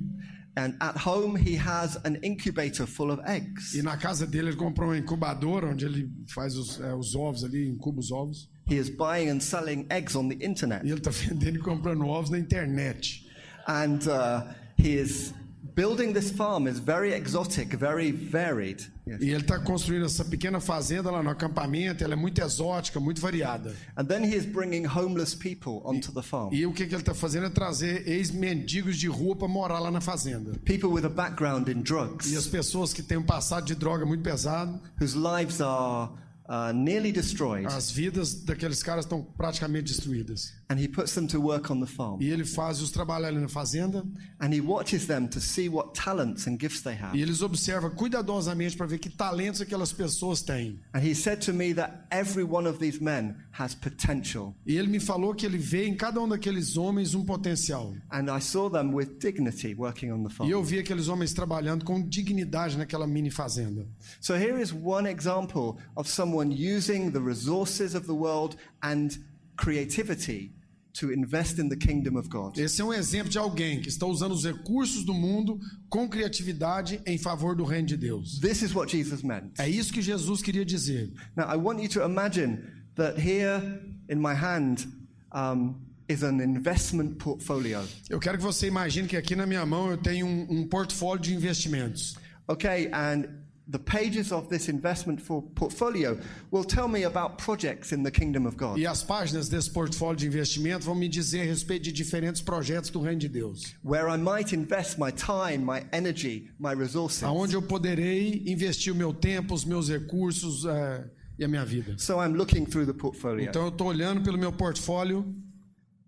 And at home, he has an incubator full of eggs. E na casa dele ele comprou uma incubadora onde ele faz os, é, os ovos ali, incuba os ovos. He is buying and selling eggs on the internet. E ele está <laughs> vendendo e comprando ovos na internet. And uh, he is building this farm is very exotic, very varied. Yes. E ele está construindo essa pequena fazenda lá no acampamento. Ela é muito exótica, muito variada. And then he is bringing homeless people onto the farm. E o que, que ele está fazendo é trazer ex-mendigos de rua para morar lá na fazenda. People with a background in E drugs, as pessoas que têm um passado de droga muito pesado, whose lives are uh, nearly destroyed. as vidas daqueles caras estão praticamente destruídas. And he puts them to work on the farm. E ele faz os trabalhar ali na fazenda And he watches them to see what talents and gifts they have. e eles observam cuidadosamente para ver que talentos aquelas pessoas têm. And he said to me that every one of these men has potential. E ele me falou que ele vê em cada um daqueles homens um potencial. And I saw them with dignity working on the E eu farm. vi aqueles homens trabalhando com dignidade naquela mini fazenda. So here is one example of someone using the resources of the world and creativity to invest in the kingdom of God. Esse é um exemplo de alguém que está usando os recursos do mundo com criatividade em favor do reino de Deus. This is what Jesus meant. É isso que Jesus queria dizer. Now, I want you to imagine that here in my hand um, is an investment portfolio. Eu quero que você imagine que aqui na minha mão eu tenho um, um portfólio de investimentos. Okay, and the pages of this investment for portfolio will tell me about projects in the kingdom of God, E as páginas desse portfólio de investimento vão me dizer a respeito de diferentes projetos do reino de Deus. where I might invest my time, my energy, my resources. Aonde eu poderei investir o meu tempo, os meus recursos eh, e a minha vida. So I'm looking through the portfolio Então eu estou olhando pelo meu portfólio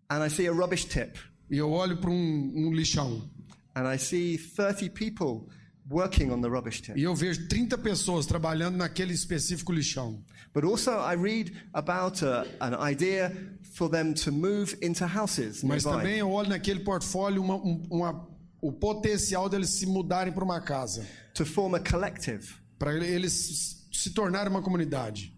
and I see a rubbish tip e eu olho para um, um lixão. and I see 30 people working on the rubbish tip. E eu vejo 30 pessoas trabalhando naquele específico lixão. But also, I read about a, an idea for them to move into houses Mas nearby. também eu olho naquele portfólio uma- um- uma- o potencial deles se mudarem para uma casa. to form a collective Para eles se tornarem uma comunidade.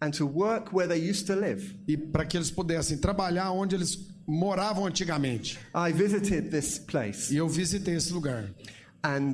and to work where they used to live. E para que eles pudessem trabalhar onde eles moravam antigamente. I visited this place E eu visitei esse lugar. and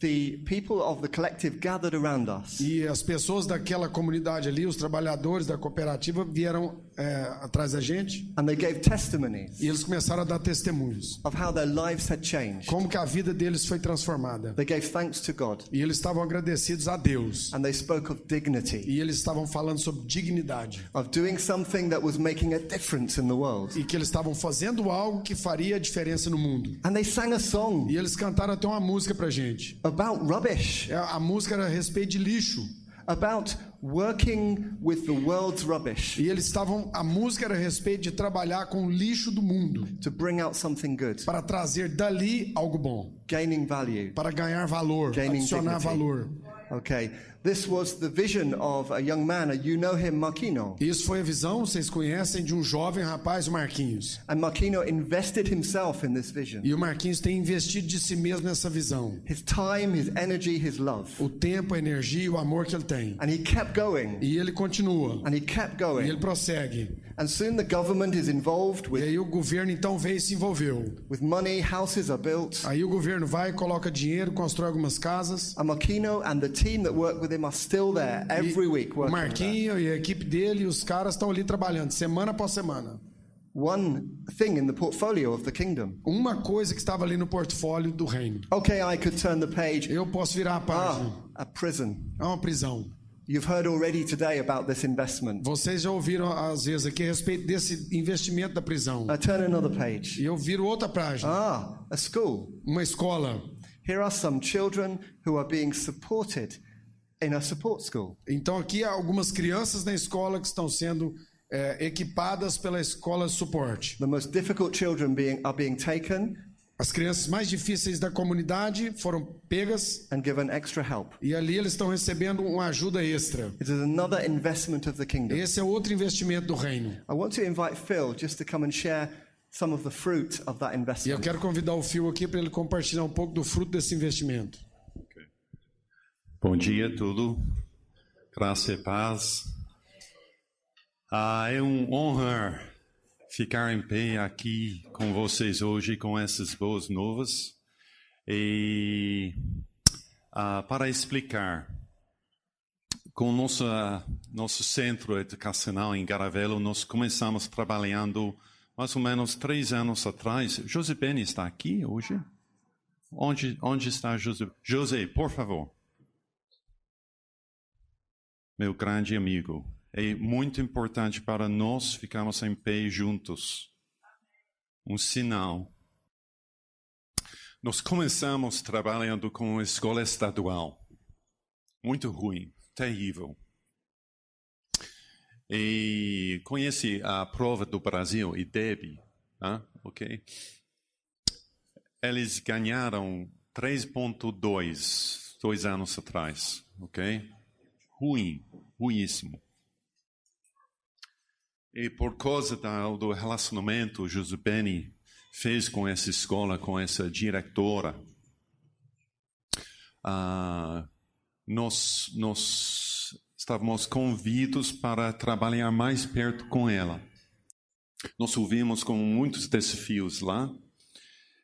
the people of the collective gathered around us. E as pessoas daquela comunidade ali, os trabalhadores da cooperativa, vieram é, atrás da gente And they gave testimonies e eles começaram a dar testemunhos. of how their lives had changed. Como que a vida deles foi transformada. They gave thanks to God E eles estavam agradecidos a Deus. and they spoke of dignity, E eles estavam falando sobre dignidade. of doing something that was making a difference in the world. E que eles estavam fazendo algo que faria diferença no mundo. And they sang a song E eles cantaram até uma música pra gente. about rubbish, É, A música era a respeito de lixo. about working with the world's rubbish E eles estavam, a música era a respeito de trabalhar com o lixo do mundo, to bring out something good, para trazer dali algo bom, gaining value. para ganhar valor, Gaining adicionar dignity. valor. Okay, this was the vision of a young man. You know him, Marquino. Isso foi a visão, vocês conhecem, de um jovem rapaz, o Marquinhos. And Marquino invested himself in this vision. E o Marquinhos tem investido de si mesmo nessa visão. His time, his energy, his love. O tempo, a energia e o amor que ele tem. And he kept going. E ele continua. And he kept E ele going. prossegue. And soon the government is involved E with, aí o governo então veio e se envolveu. with money, houses are built. Aí o governo vai, coloca dinheiro, constrói algumas casas. And Marquino and the team that work with him are still there E every week o working. Marquinho e a equipe dele, os caras estão ali trabalhando, semana após semana. One thing in the portfolio of the kingdom. Uma coisa que estava ali no portfólio do reino. Okay, I could turn the page. Eu posso virar a página. Ah, a prison. É uma prisão. You've heard already today about this investment. Vocês já ouviram às vezes aqui a respeito desse investimento da prisão. Now turn another page. E eu viro outra página. Ah, a school. Uma escola. Here are some children who are being supported in a support school. Então aqui há algumas crianças na escola que estão sendo é, equipadas pela escola de suporte. The most difficult children being, are being taken As crianças mais difíceis da comunidade foram pegas and given extra help. e ali eles estão recebendo uma ajuda extra. It is another investment of the kingdom. Esse é outro investimento do reino. I want to invite Phil just to come and share some of the fruit of that E eu investment. quero convidar o Phil aqui para ele compartilhar um pouco do fruto desse investimento. Bom dia, tudo. Graça e paz. Ah, é uma honra ficar em pé aqui com vocês hoje com essas boas novas. E ah, para explicar, com nossa nosso centro educacional em Garavelo, nós começamos trabalhando mais ou menos três anos atrás. José Beni está aqui hoje? Onde, onde está José? José, por favor meu grande amigo. É muito importante para nós ficarmos em pé juntos. Um sinal. Nós começamos trabalhando com uma escola estadual. Muito ruim, terrível. E conhece a prova do Brasil, IDEB, ah, ok? Eles ganharam 3.2 dois anos atrás, ok? ruim, ruíssimo. E por causa do relacionamento que Beni fez com essa escola, com essa diretora, ah, nós, nós estávamos convidados para trabalhar mais perto com ela. Nós ouvimos com muitos desafios lá.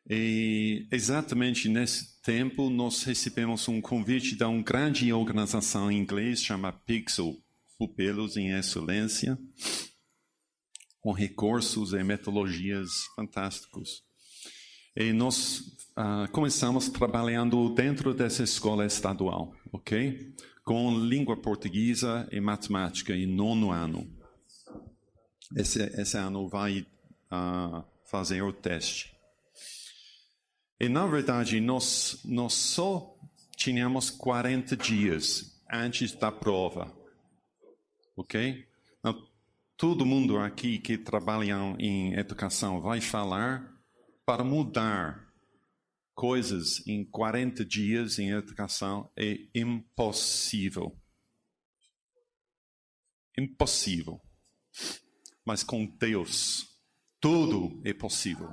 E exatamente nesse tempo nós recebemos um convite de uma grande organização em inglês chamada Pixel, Pupelos em Excelência, com recursos e metodologias fantásticos. E nós ah, começamos trabalhando dentro dessa escola estadual, ok? Com língua portuguesa e matemática em nono ano. Esse, esse ano vai ah, fazer o teste. E, na verdade, nós, nós só tínhamos 40 dias antes da prova. Ok? Todo mundo aqui que trabalha em educação vai falar para mudar coisas em 40 dias em educação é impossível. Impossível. Mas com Deus, tudo é possível.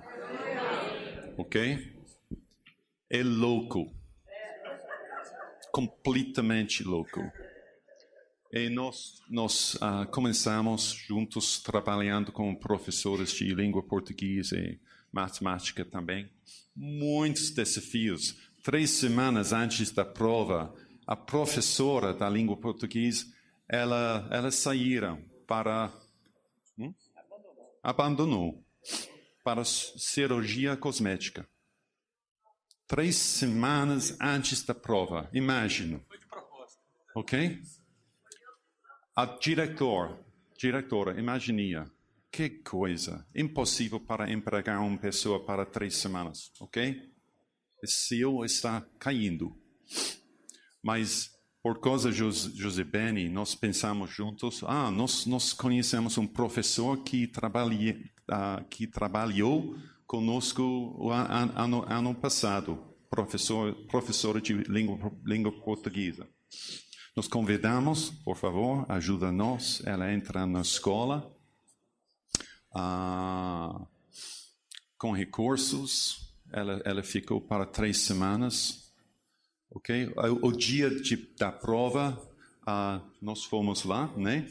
Ok? é louco. Completamente louco. E nós, nós ah, começamos juntos trabalhando com professores de língua portuguesa e matemática também. Muitos desafios. Três semanas antes da prova, a professora da língua portuguesa, ela, ela saíram para... Hum? Abandonou. Para cirurgia cosmética três semanas antes da prova. Imagino. Ok? A diretor, diretora, imagina. Que coisa. Impossível para empregar uma pessoa para três semanas. Ok? Esse céu está caindo. Mas por causa de Jos- José Beni, nós pensamos juntos, ah, nós, nós conhecemos um professor que, trabalhe, ah, que trabalhou conosco o ano, ano passado, professor, professor de língua, língua portuguesa. Nós convidamos, por favor, ajuda-nos, ela entra na escola, ah, com recursos, ela, ela ficou para três semanas, ok? O, o dia de, da prova, ah, nós fomos lá, né?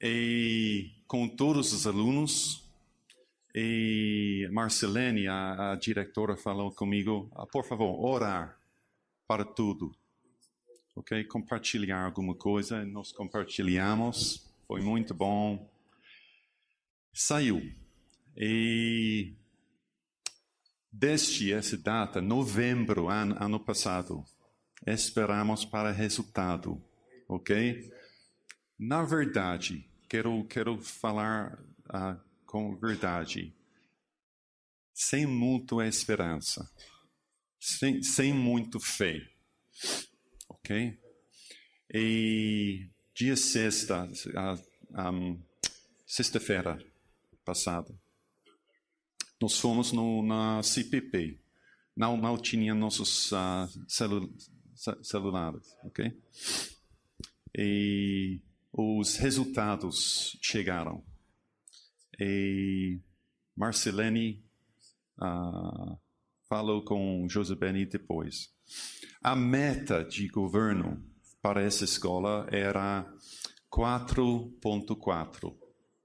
E com todos os alunos, e Marcelene, a, a diretora, falou comigo, ah, por favor, orar para tudo, ok? Compartilhar alguma coisa, nós compartilhamos, foi muito bom. Saiu. E desde essa data, novembro, ano, ano passado, esperamos para resultado, ok? Na verdade, quero, quero falar ah, com verdade, sem muita esperança, sem, sem muito fé, ok? E dia sexta, um, sexta-feira passada, nós fomos no, na CPP. Não, não tinha nossos ah, celu, ce- celulares, ok? E os resultados chegaram. E Marcelene ah, falou com José Beni depois. A meta de governo para essa escola era 4.4,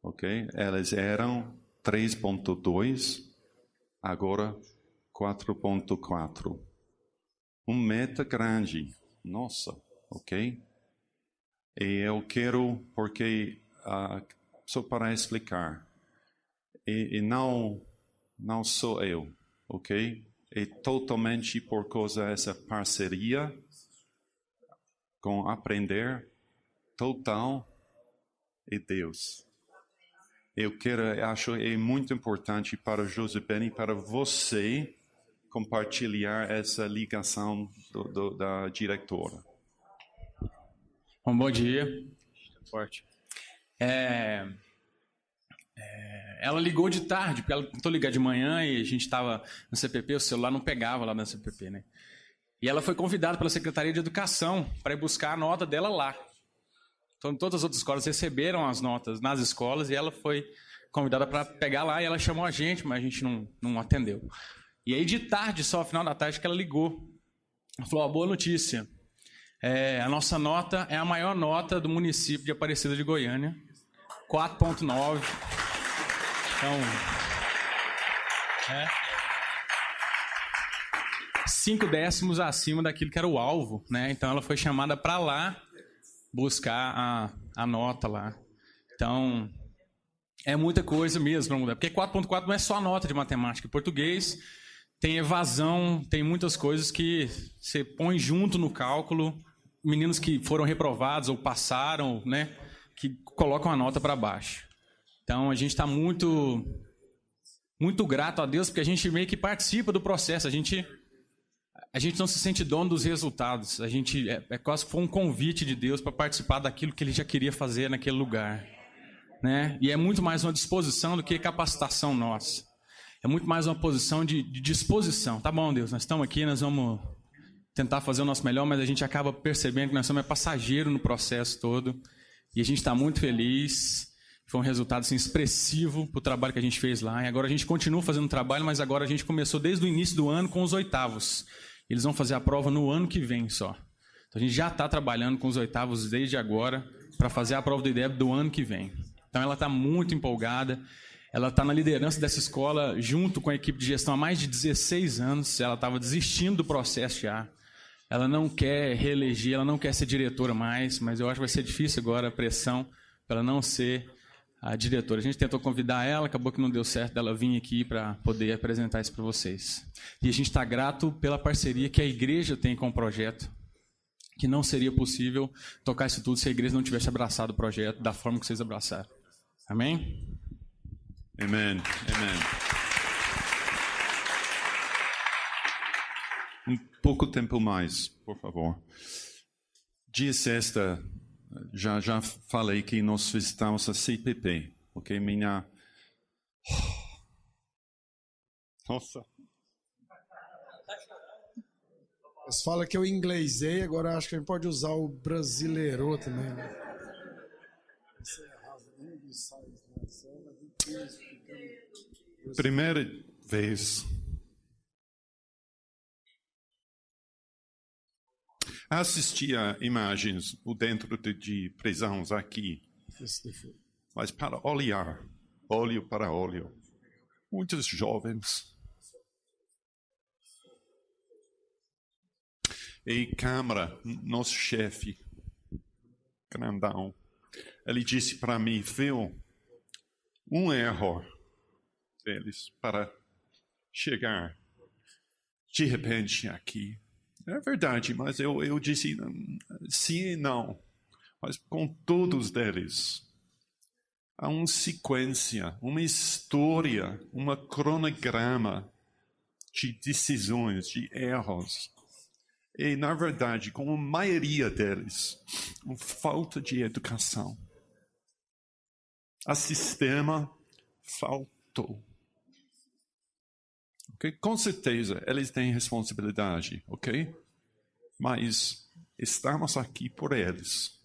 ok? Elas eram 3.2, agora 4.4. Um meta grande, nossa, ok? E eu quero, porque, ah, só para explicar, e, e não, não sou eu, ok? É totalmente por causa dessa parceria com aprender total e Deus. Eu quero, acho é muito importante para José Beni, para você compartilhar essa ligação do, do, da diretora. Bom, bom dia. Forte. É, ela ligou de tarde, porque ela tentou ligar de manhã e a gente estava no CPP, o celular não pegava lá na CPP, né? E ela foi convidada pela Secretaria de Educação para ir buscar a nota dela lá. Então, todas as outras escolas receberam as notas nas escolas e ela foi convidada para pegar lá e ela chamou a gente, mas a gente não, não atendeu. E aí, de tarde, só, final da tarde, que ela ligou. Ela falou: boa notícia. É, a nossa nota é a maior nota do município de Aparecida de Goiânia, 4.9. Então, é, cinco décimos acima daquilo que era o alvo, né? Então ela foi chamada para lá buscar a, a nota lá. Então é muita coisa mesmo para mudar, porque 4.4 não é só a nota de matemática, em português tem evasão, tem muitas coisas que você põe junto no cálculo, meninos que foram reprovados ou passaram, né, que colocam a nota para baixo. Então a gente está muito muito grato a Deus porque a gente meio que participa do processo. A gente a gente não se sente dono dos resultados. A gente é, é quase que foi um convite de Deus para participar daquilo que Ele já queria fazer naquele lugar, né? E é muito mais uma disposição do que capacitação nossa. É muito mais uma posição de, de disposição. Tá bom, Deus, nós estamos aqui, nós vamos tentar fazer o nosso melhor, mas a gente acaba percebendo que nós somos é passageiro no processo todo. E a gente está muito feliz. Foi um resultado assim, expressivo para o trabalho que a gente fez lá. E agora a gente continua fazendo trabalho, mas agora a gente começou desde o início do ano com os oitavos. Eles vão fazer a prova no ano que vem só. Então a gente já está trabalhando com os oitavos desde agora para fazer a prova do IDEB do ano que vem. Então ela está muito empolgada. Ela está na liderança dessa escola junto com a equipe de gestão há mais de 16 anos. Ela estava desistindo do processo já. Ela não quer reeleger, ela não quer ser diretora mais, mas eu acho que vai ser difícil agora a pressão para não ser a diretora. A gente tentou convidar ela, acabou que não deu certo dela vir aqui para poder apresentar isso para vocês. E a gente está grato pela parceria que a igreja tem com o projeto, que não seria possível tocar isso tudo se a igreja não tivesse abraçado o projeto da forma que vocês abraçaram. Amém? Amém. Amém. Um pouco tempo mais, por favor. Dia sexta, já já falei que nós visitamos a CPP, ok? Minha. Nossa. Mas fala que eu inglesei, agora acho que a gente pode usar o brasileiro também. Né? Primeira vez. Assistia imagens dentro de, de prisões aqui, mas para olhar, olho para olho, muitos jovens. E Câmara, nosso chefe, grandão, ele disse para mim, viu, um erro deles para chegar de repente aqui. É verdade, mas eu, eu disse sim e não. Mas com todos deles, há uma sequência, uma história, uma cronograma de decisões, de erros. E, na verdade, com a maioria deles, falta de educação. A sistema faltou. Okay? Com certeza, eles têm responsabilidade, ok? Mas estamos aqui por eles,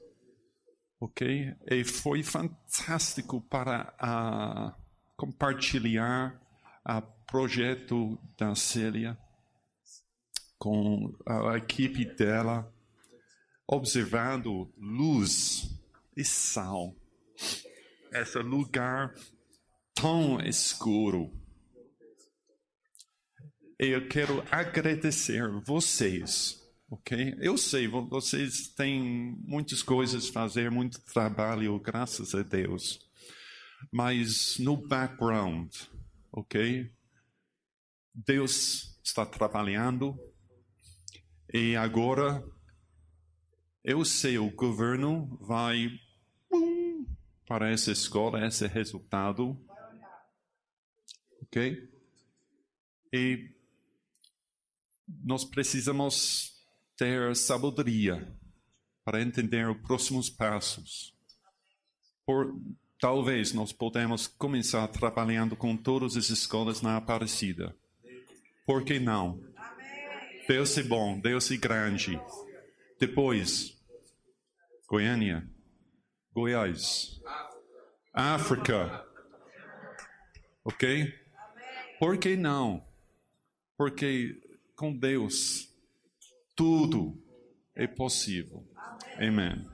ok? E foi fantástico para uh, compartilhar o projeto da Célia com a equipe dela, observando luz e sal. Esse lugar tão escuro. Eu quero agradecer vocês, ok? Eu sei, vocês têm muitas coisas a fazer, muito trabalho, graças a Deus. Mas no background, ok? Deus está trabalhando e agora eu sei o governo vai para essa escola, esse resultado. Ok? E nós precisamos ter sabedoria para entender os próximos passos. Por, talvez nós podemos começar trabalhando com todas as escolas na Aparecida. Por que não? Deus é bom, Deus é grande. Depois, Goiânia. Goiás, África. Ok? Por que não? Porque com Deus tudo é possível. Amém.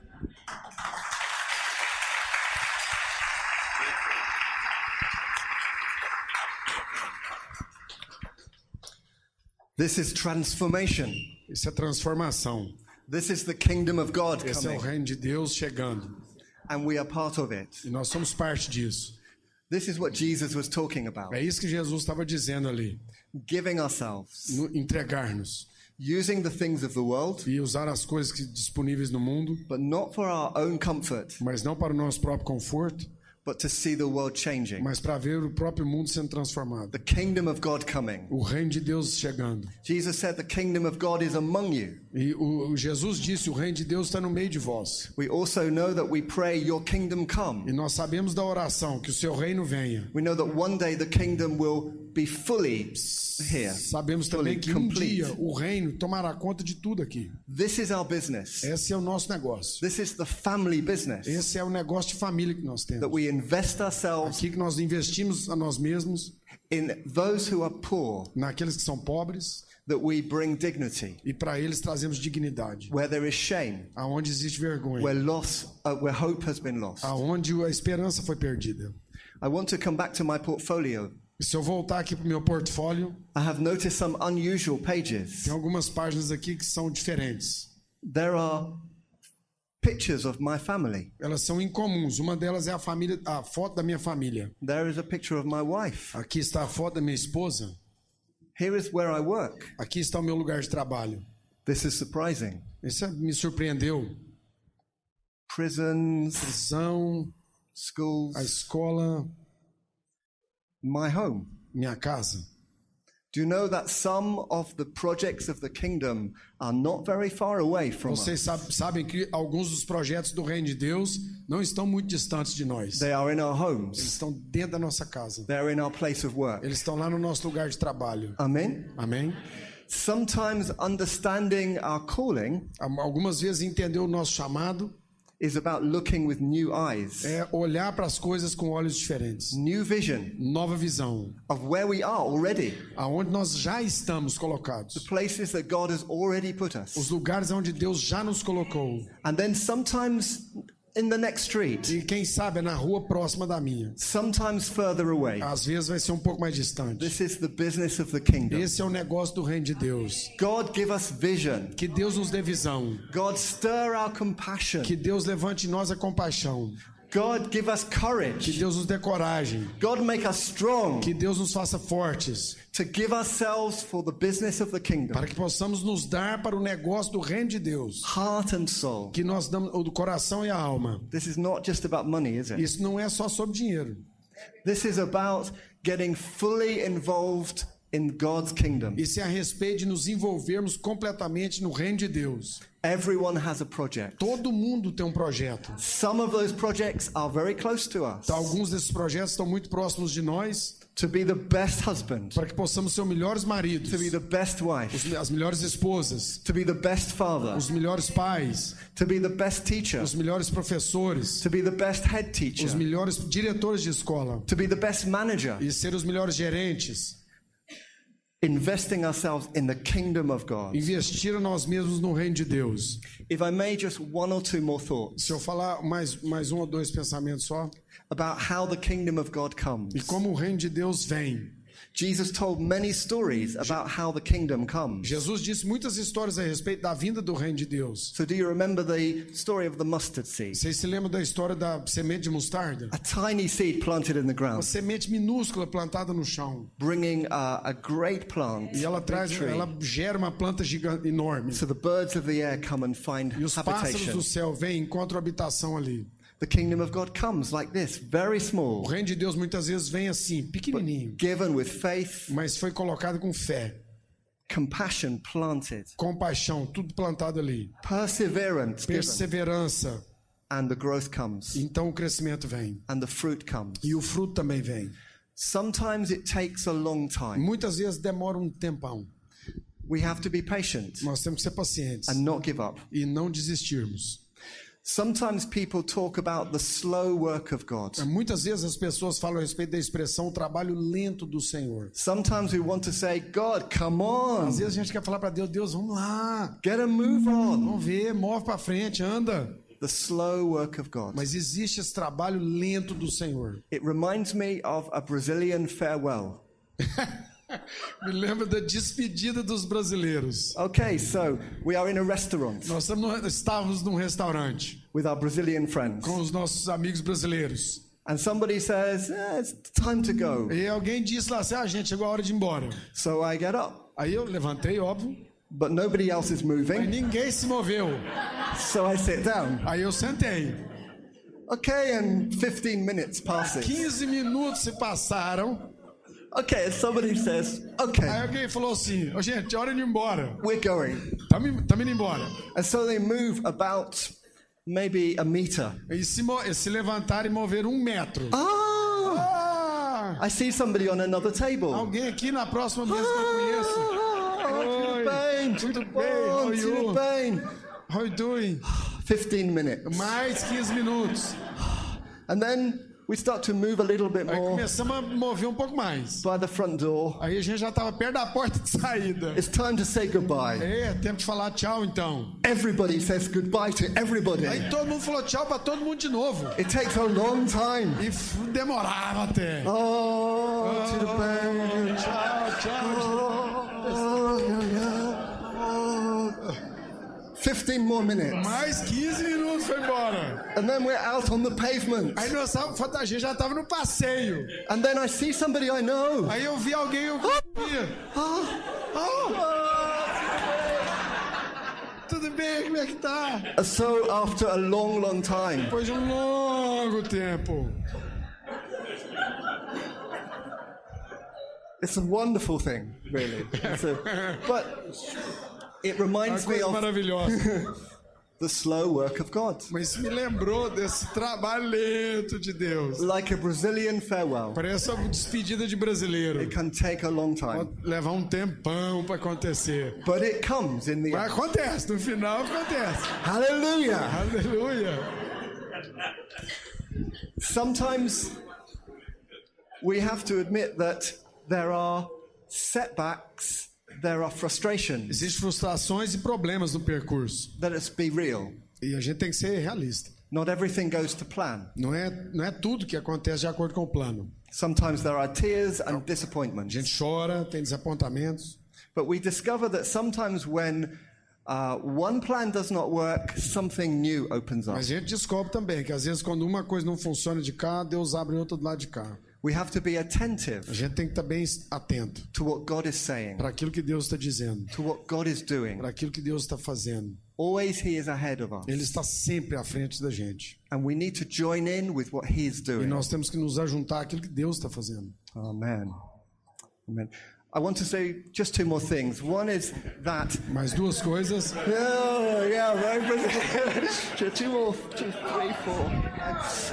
This is transformation. Isso é transformação. This is the kingdom of God Esse é o coming, reino de Deus chegando. and we are part of it. E nós somos parte disso. This is what Jesus was talking about É isso que Jesus estava dizendo ali. giving ourselves, no- Entregar-nos. using the things of the world, E usar as coisas que disponíveis no mundo, but not for our own comfort, mas não para o nosso próprio conforto, but to see the world changing. mas para ver o próprio mundo sendo transformado. The kingdom of God coming. O reino de Deus chegando. Jesus said, The kingdom of God is among you. E o, Jesus disse: o reino de Deus está no meio de vós. We also know that we pray, Your kingdom come. E nós sabemos da oração que o seu reino venha. We know that one day the kingdom will be fully here. Sabemos também Fully que um complete. dia o reino tomará conta de tudo aqui. This is our business. Esse é o nosso negócio. This is the family business Esse é o negócio de família que nós that temos. we invest ourselves Aqui que nós investimos a nós mesmos, in those who are poor, naqueles que são pobres, that we bring dignity. e para eles trazemos dignidade. Where there is shame, Aonde existe vergonha, where loss, uh, where hope has been lost. aonde a esperança foi perdida. I want to come back to my portfolio. Se eu voltar aqui para o meu portfólio, I have noticed some unusual pages. tem algumas páginas aqui que são diferentes. There are pictures of my family. Elas são incomuns. Uma delas é a família, a foto da minha família. There is a picture of my wife. Aqui está a foto da minha esposa. Here is where I work. Aqui está o meu lugar de trabalho. This is surprising. Isso me surpreendeu. Prisons, Prisão, schools, a escola, my home. minha casa. Vocês sab- sabem que alguns dos projetos do Reino de Deus não estão muito distantes de nós. They are in our Eles homes. estão dentro da nossa casa. They're in our place of work. Eles estão lá no nosso lugar de trabalho. Amen. Amém? Sometimes understanding our calling Al- Algumas vezes entender o nosso chamado is about looking with new eyes, é olhar para as coisas com olhos diferentes. new vision Nova visão. of where we are already, Aonde nós já estamos colocados. places that God has already put Os us. lugares onde Deus já nos colocou. And then sometimes in the next street, E quem sabe é na rua próxima da minha. sometimes further away. Às vezes vai ser um pouco mais distante. This is the business of the kingdom. Esse é o negócio do reino de Deus. God give us vision. Que Deus nos dê visão. God stir our compassion. Que Deus levante em nós a compaixão. God give us Que courage. Deus nos dê coragem. God make us strong Que Deus nos faça fortes. to give ourselves for the business of the kingdom, Para que possamos nos dar para o negócio do reino de Deus. heart and soul. Que nós damos o coração e a alma. This is not just about money, is it? Isso não é só sobre dinheiro. This is about getting fully involved in God's kingdom. Isso é a respeito de nos envolvermos completamente no reino de Deus. Everyone has a project. Todo mundo tem um projeto. Some of those projects are very close to us. Então, alguns desses projetos estão muito próximos de nós To be the best husband, para que possamos ser os melhores maridos, to be the best wife, os- as melhores esposas, to be the best father, os melhores pais, to be the best teacher, os melhores professores, to be the best head os teacher, melhores diretores de escola to be the best manager, e ser os melhores gerentes. Investing ourselves in the kingdom of God. Investir nós mesmos no reino de Deus. If I may, just one or two more thoughts Se eu falar mais, mais um ou dois pensamentos só, about how the kingdom of God e comes. como o reino de Deus vem. Jesus told many stories about how the kingdom comes. Jesus disse muitas histórias a respeito da vinda do reino de Deus. So, do you remember the story of the mustard seed? Vocês se lembram da história da semente de mostarda? A tiny seed planted in the Uma ground, semente minúscula plantada no chão. bringing a, a great plant, E ela traz, ela gera uma planta gigante, enorme. So the birds of the air come and find E os pássaros habitation. do céu vêm e encontram habitação ali. The kingdom of God comes like this, very O small, reino de Deus muitas vezes vem assim, pequenininho, given with faith, mas foi colocado com fé, compassion planted, compaixão, tudo plantado ali. perseverance Perseverança. and the growth comes, Então o crescimento vem. and the fruit comes. E o fruto também vem. Sometimes it takes a long time. Muitas vezes demora um tempão. We have to be patient Nós temos que ser pacientes and not give up. e não desistirmos. Sometimes people talk about the slow work of God. Muitas vezes as pessoas falam a respeito da expressão o trabalho lento do Senhor. Sometimes we want to say, God, come on, Às vezes a gente quer falar para Deus, Deus, vamos lá, get a move on. vamos ver, move para frente, anda. The slow work of God. Mas existe esse trabalho lento do Senhor. It reminds me of a Brazilian farewell. <laughs> Me lembra da despedida dos brasileiros. Okay, so we are in a restaurant Nós estávamos num restaurante with our Brazilian friends, com os nossos amigos brasileiros. and somebody says, "Eh, It's time to go. E alguém disse lá assim: ah, gente, chegou a hora de ir embora. So I get up, Aí eu levantei, óbvio, but nobody else is mas moving, ninguém se moveu. so I sit down. Aí eu sentei. Okay, and 15 minutes passes. 15 minutos se passaram. Okay, and somebody says, Aí Okay, alguém falou assim: Ô, gente, é hora de ir embora. we're going. Estamos indo embora. And so they move about maybe a meter. E se, e se levantaram e moveram um metro. Ah, Ah, I see somebody on another table. alguém aqui na próxima mesa que eu conheço. Ah, tudo Oi, bem, tudo tudo bem, how are tudo you? bem. How you doing? 15 minutes. Mais 15 minutos. And then we start to move a little bit Aí more começamos a mover um pouco mais. by the front door. Aí a gente já estava perto da porta de saída. It's time to say goodbye. É, tempo de falar tchau então. Everybody says goodbye to everybody. Aí todo mundo falou tchau pra todo mundo de novo. It takes a long time. E f- demorava até. Oh, tudo bem. Tchau, tchau. Oh, yeah, yeah. Oh. 15 more minutes. Mais 15 minutos foi embora. And then we're out on the pavement. Aí nós tava- a gente já estava no passeio. And then I see somebody I know. Aí eu vi alguém eu conhecia. Tudo bem, como é que tá? So after a long, long time, Depois de um longo tempo. It's a wonderful thing, really. A- but it reminds me of <laughs> the slow work of God, Mas me lembrou desse trabalho lento de Deus. like a Brazilian farewell. Parece uma despedida de brasileiro. It can take a long time, Pode levar um tempão para acontecer. but it comes in the Mas end. acontece, no final acontece. Hallelujah! Aleluia. Sometimes we have to admit that there are setbacks, there are frustrations. Existem frustrações e problemas no percurso. Let us be real. E a gente tem que ser realista. Not everything goes to plan. Não é, não é tudo que acontece de acordo com o plano. Sometimes there are tears and A disappointments. gente chora, tem desapontamentos. But we discover that sometimes when uh, one plan does not work, something new opens up. Mas a gente descobre também que às vezes quando uma coisa não funciona de cá, Deus abre outra do lado de cá. We have to be A attentive gente tem que estar bem atento to what God is saying, para aquilo que Deus está dizendo, to what God is doing. para aquilo que Deus está fazendo. Always He is ahead of us. Ele está sempre à frente da gente. And we need to join in with what He is E doing. nós temos que nos ajuntar àquilo que Deus está fazendo. Amen. Amen. I want to say just two more things. One is that. Mais duas coisas. <laughs> Oh, yeah, Brazilian. <laughs> two more, two, three, four.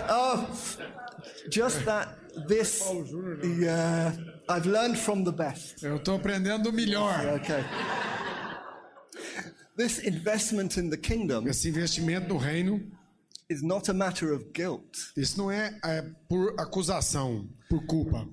Oh, just that this. Yeah, I've learned from the best. Eu estou aprendendo o melhor. Okay. This investment in the kingdom Esse investimento no reino, is not a matter of guilt, isso não é, é por acusação, por culpa.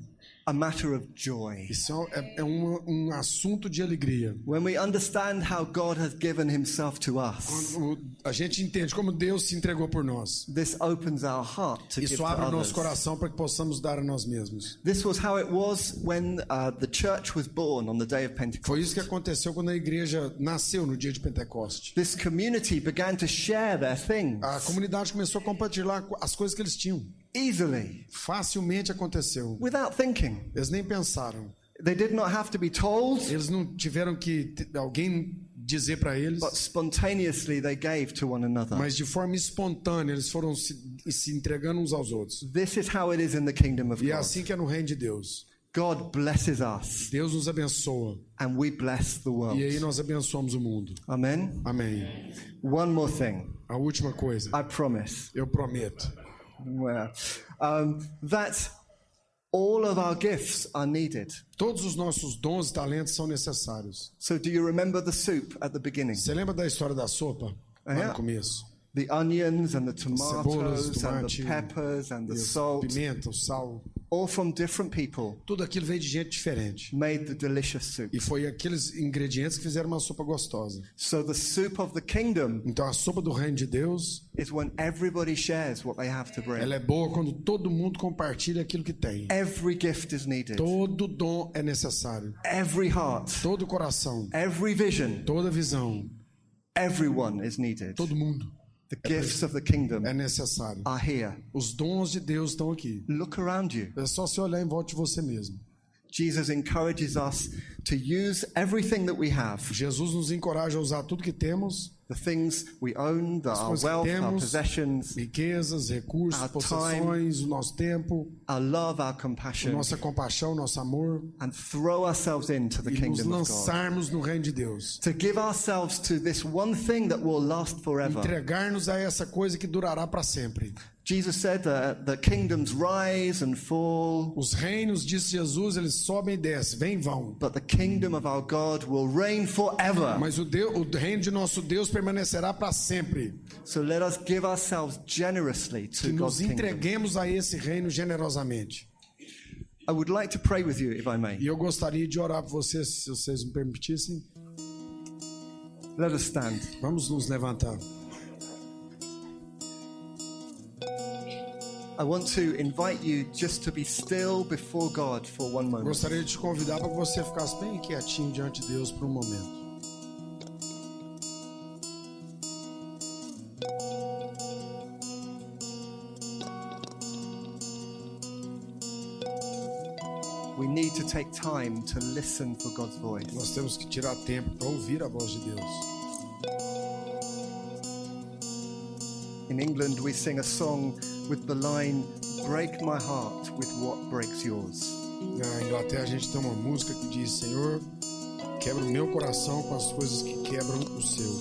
A matter of joy. Isso é, é um, um assunto de alegria. When we understand how God has given himself to us, O- a gente entende como Deus se entregou por nós. this opens our heart to Isso abre o nosso coração para que possamos dar a nós mesmos. This was how it was when uh, the church was born on the day of Pentecost. Foi isso que aconteceu quando a igreja nasceu no dia de Pentecoste. This community began to share their things A comunidade começou a compartilhar as coisas que eles tinham. Easily, Facilmente aconteceu. without thinking. Eles nem pensaram. They did not have to be told, Eles não tiveram que alguém dizer para eles, but spontaneously they gave to one another. mas de forma espontânea eles foram se, se entregando uns aos outros. This is how it is in the kingdom of E é God. assim que é no reino de Deus. God blesses us, Deus nos abençoa and we bless the world. e aí nós abençoamos o mundo. Amen. Amém. One more thing, A última coisa, I promise. eu prometo. Well, um, that all of our gifts are needed. Todos os nossos dons e talentos são necessários. So, do you remember the soup at the beginning? Você lembra da história da sopa? Lá no começo. The onions and the Cebolas, tomatoes and the tomate, peppers and the salt, Pimenta, o sal. All from different people, Tudo aquilo veio de gente diferente. made the delicious soup. E foi aqueles ingredientes que fizeram uma sopa gostosa. So, the soup of the kingdom Então a sopa do reino de Deus, is when everybody shares what they have to bring. ela é boa quando todo mundo compartilha aquilo que tem. Every gift is needed, Todo dom é necessário. every heart, Todo coração, every vision, toda visão, everyone is needed. todo mundo The gifts of the kingdom é necessário. are here. Os dons de Deus estão aqui. Look around you. É só você olhar em volta de você mesmo. Jesus encourages us to use everything that we have Jesus nos encoraja a usar tudo que temos, the things we own, the, our wealth, our temos, possessions, riquezas, recursos, Our possessões, o nosso tempo, our love, our compassion, nossa compaixão, nosso amor, and throw ourselves into the e nos kingdom of God. lançarmos no reino de Deus. To give ourselves to this one thing that will last forever. Entregar-nos a essa coisa que durará para sempre. Jesus said that the kingdoms rise and fall, Os reinos, disse Jesus, eles sobem e descem, vêm e vão. but the kingdom of our God will reign forever. Mas o, Deus, o reino de nosso Deus permanecerá para sempre. So let us give ourselves generously Que to nos God's kingdom. entreguemos a esse reino generosamente. I would like to pray with you, if I may. E eu gostaria de orar por vocês, se vocês me permitissem. Let us stand. Vamos nos levantar. I want to invite you just to be still before God for one moment. Gostaria de te convidar para que você ficasse bem quietinho diante de Deus por um momento. We need to take time to listen for God's voice. Nós temos que tirar tempo para ouvir a voz de Deus. In England, we sing a song with the line, Break my heart with what breaks yours. Na Inglaterra a gente tem uma música que diz: Senhor, quebra o meu coração com as coisas que quebram o seu.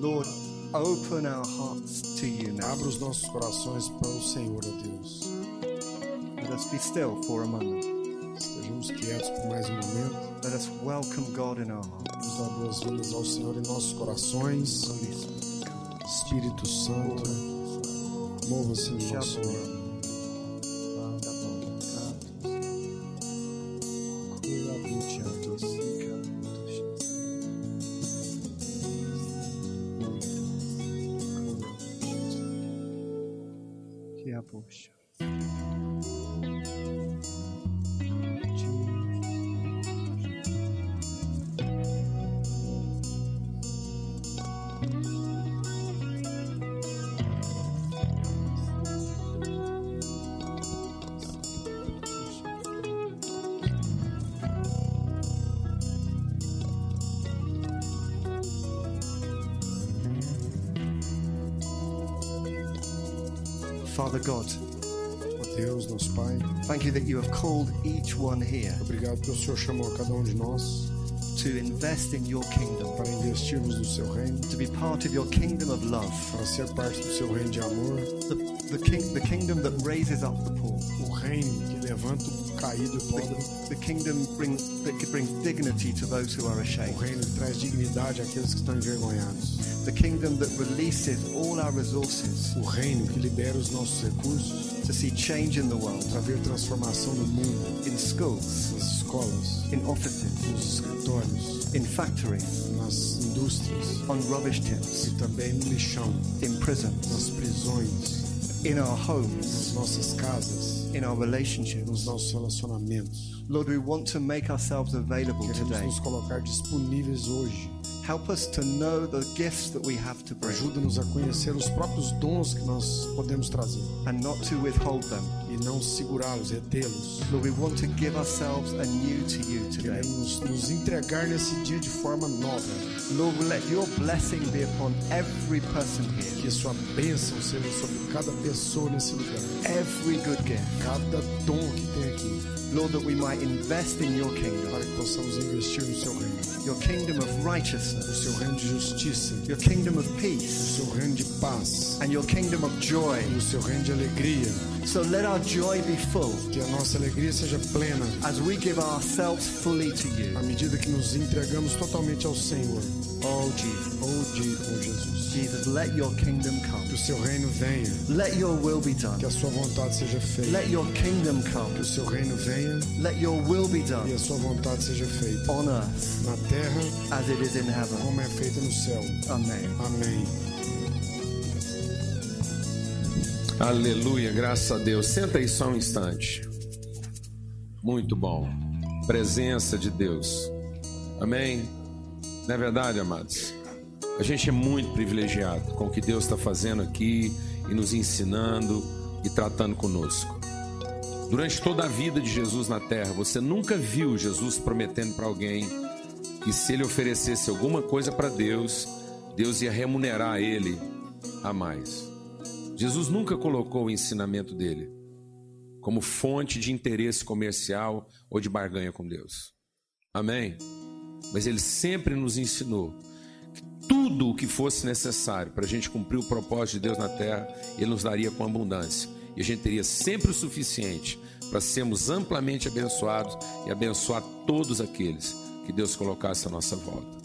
Lord, open our hearts to you now. Abra os nossos corações para o Senhor, ó Deus. Let us be still for a moment. Estejamos quietos por mais um momento. Let us welcome God in our hearts. Vamos dar boas-vindas ao Senhor em nossos corações. Holy. Espírito Santo, mova-se no nosso meio. Father God, Deus, nosso Pai, thank you that you have called each one here obrigado porque o Senhor chamou cada um de nós to invest in your kingdom, para investirmos no seu reino, to be part of your kingdom of love, para ser parte do seu reino de amor, the, the, king, the kingdom that raises up the poor, o reino que levanta o caído e pobre, the, the kingdom bring, that brings dignity to those who are o ashamed, reino que traz dignidade àqueles que estão envergonhados, the kingdom that releases all our resources o reino que libera os nossos recursos to see change in the world, para ver transformação no mundo, in schools, nas escolas, in offices, nos escritórios, in factories, nas indústrias on rubbish tips, e também no lixão, in prisons, nas prisões, in our homes, nas nossas casas, in our relationships. nos nossos relacionamentos. Lord, we want to make ourselves available Queremos today. nos colocar disponíveis hoje. Help us to know the gifts that we have to bring Ajuda-nos a conhecer os próprios dons que nós podemos trazer and not to withhold them. e não segurá-los, retê-los. Lord, we want to give ourselves anew to you today. Queremos nos entregar nesse dia de forma nova. Lord, let your blessing be upon every person here, Que sua bênção seja sobre cada pessoa nesse lugar. every good gift. Cada dom que tem aqui. Lord, that we might invest in your kingdom, Para que possamos investir no seu reino. Your kingdom of righteousness, seu reino de justiça. your kingdom of peace, seu reino de paz. and your kingdom of joy. No seu reino de alegria. So let our joy be full Que a nossa alegria seja plena. as we give ourselves fully to you. À medida que nos entregamos totalmente ao Senhor. Oh, Jesus. Oh Jesus. Jesus, let your kingdom Que come. o seu reino venha. Let your will be done. Que a sua vontade seja feita. Let your kingdom Que o come. seu reino venha Let your will be e done a sua vontade seja feita. on earth Na terra, as it is in heaven. como é feita no céu. Amen. Amém. Aleluia, graças a Deus. Senta aí só um instante. Muito bom. Presença de Deus. Amém? Não é verdade, amados? A gente é muito privilegiado com o que Deus está fazendo aqui e nos ensinando e tratando conosco. Durante toda a vida de Jesus na terra, você nunca viu Jesus prometendo para alguém que se ele oferecesse alguma coisa para Deus, Deus ia remunerar ele a mais. Jesus nunca colocou o ensinamento dele como fonte de interesse comercial ou de barganha com Deus. Amém? Mas ele sempre nos ensinou tudo o que fosse necessário para a gente cumprir o propósito de Deus na terra, ele nos daria com abundância. E a gente teria sempre o suficiente para sermos amplamente abençoados e abençoar todos aqueles que Deus colocasse à nossa volta.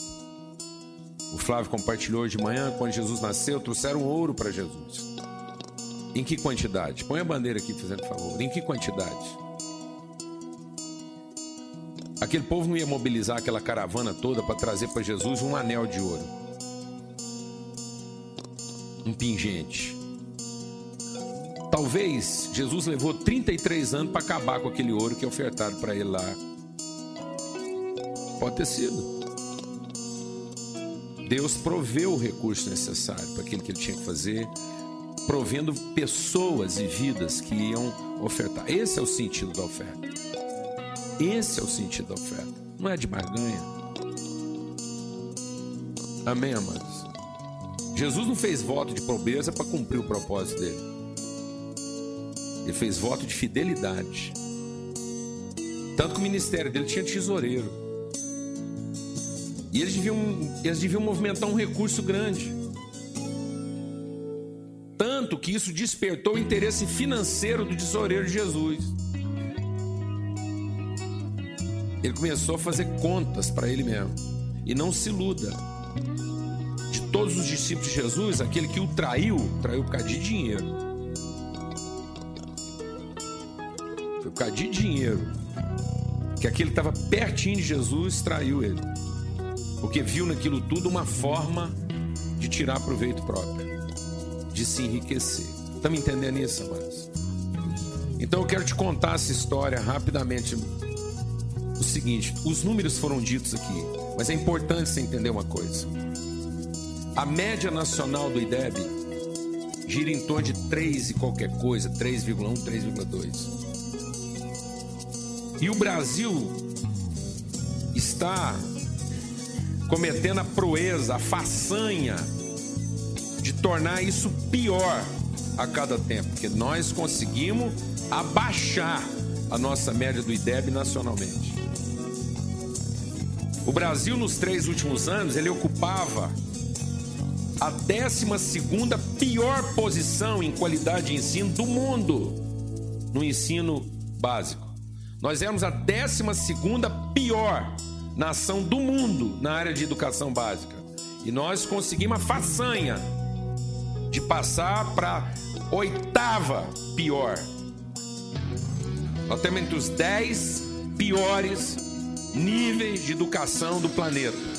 O Flávio compartilhou hoje de manhã, quando Jesus nasceu, trouxeram ouro para Jesus. Em que quantidade? Põe a bandeira aqui, fazendo favor. Em que quantidade? Aquele povo não ia mobilizar aquela caravana toda para trazer para Jesus um anel de ouro. Um pingente. Talvez Jesus levou 33 anos para acabar com aquele ouro que é ofertado para ele lá. Pode ter sido. Deus proveu o recurso necessário para aquilo que ele tinha que fazer, provendo pessoas e vidas que iam ofertar. Esse é o sentido da oferta. Esse é o sentido da oferta. Não é de barganha. Amém, amados? Jesus não fez voto de pobreza para cumprir o propósito dele. Ele fez voto de fidelidade. Tanto que o ministério dele tinha tesoureiro. E eles deviam, eles deviam movimentar um recurso grande. Tanto que isso despertou o interesse financeiro do tesoureiro de Jesus. Ele começou a fazer contas para ele mesmo. E não se iluda. Todos os discípulos de Jesus, aquele que o traiu, traiu por causa de dinheiro. Foi por causa de dinheiro. Que aquele que estava pertinho de Jesus traiu ele. Porque viu naquilo tudo uma forma de tirar proveito próprio, de se enriquecer. Estão me entendendo isso, amados? Então eu quero te contar essa história rapidamente. O seguinte: os números foram ditos aqui, mas é importante você entender uma coisa. A média nacional do IDEB gira em torno de 3 e qualquer coisa, 3,1, 3,2. E o Brasil está cometendo a proeza, a façanha de tornar isso pior a cada tempo, porque nós conseguimos abaixar a nossa média do IDEB nacionalmente. O Brasil, nos três últimos anos, ele ocupava a 12 pior posição em qualidade de ensino do mundo no ensino básico. Nós éramos a 12 pior nação do mundo na área de educação básica. E nós conseguimos a façanha de passar para oitava pior. Nós temos entre os dez piores níveis de educação do planeta.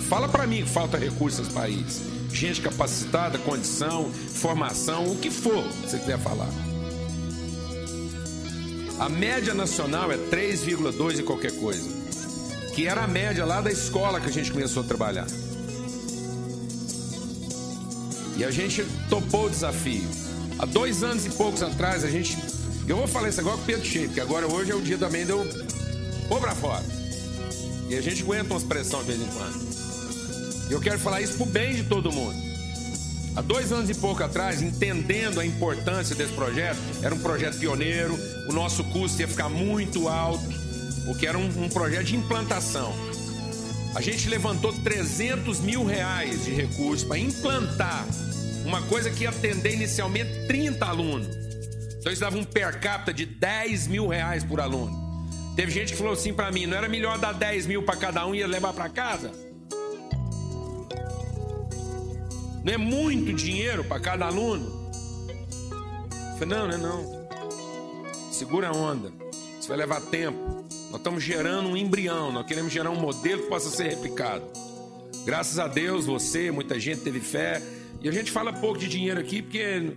Fala para mim que falta recursos no país. Gente capacitada, condição, formação, o que for que você quiser falar. A média nacional é 3,2 e qualquer coisa que era a média lá da escola que a gente começou a trabalhar. E a gente topou o desafio. Há dois anos e poucos atrás, a gente. Eu vou falar isso agora com o Pedro Cheio, porque agora hoje é o dia também de eu pôr pra fora. E a gente aguenta umas pressões de vez em quando. Eu quero falar isso pro bem de todo mundo. Há dois anos e pouco atrás, entendendo a importância desse projeto, era um projeto pioneiro, o nosso custo ia ficar muito alto porque era um, um projeto de implantação. A gente levantou 300 mil reais de recursos para implantar uma coisa que ia atender inicialmente 30 alunos. Então eles davam um per capita de 10 mil reais por aluno. Teve gente que falou assim para mim: não era melhor dar 10 mil para cada um e levar para casa? Não é muito dinheiro para cada aluno? Eu falei, não, não é não. Segura a onda. Isso vai levar tempo. Nós estamos gerando um embrião, nós queremos gerar um modelo que possa ser replicado. Graças a Deus, você, muita gente teve fé. E a gente fala pouco de dinheiro aqui porque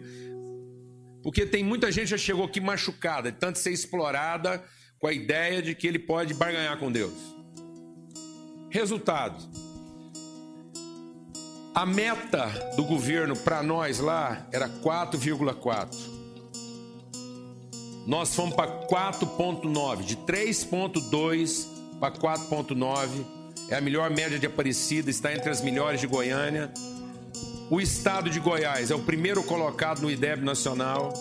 porque tem muita gente que já chegou aqui machucada, de tanto ser explorada com a ideia de que ele pode barganhar com Deus. Resultado: a meta do governo para nós lá era 4,4 nós fomos para 4,9, de 3,2 para 4,9. É a melhor média de Aparecida, está entre as melhores de Goiânia. O estado de Goiás é o primeiro colocado no IDEB nacional.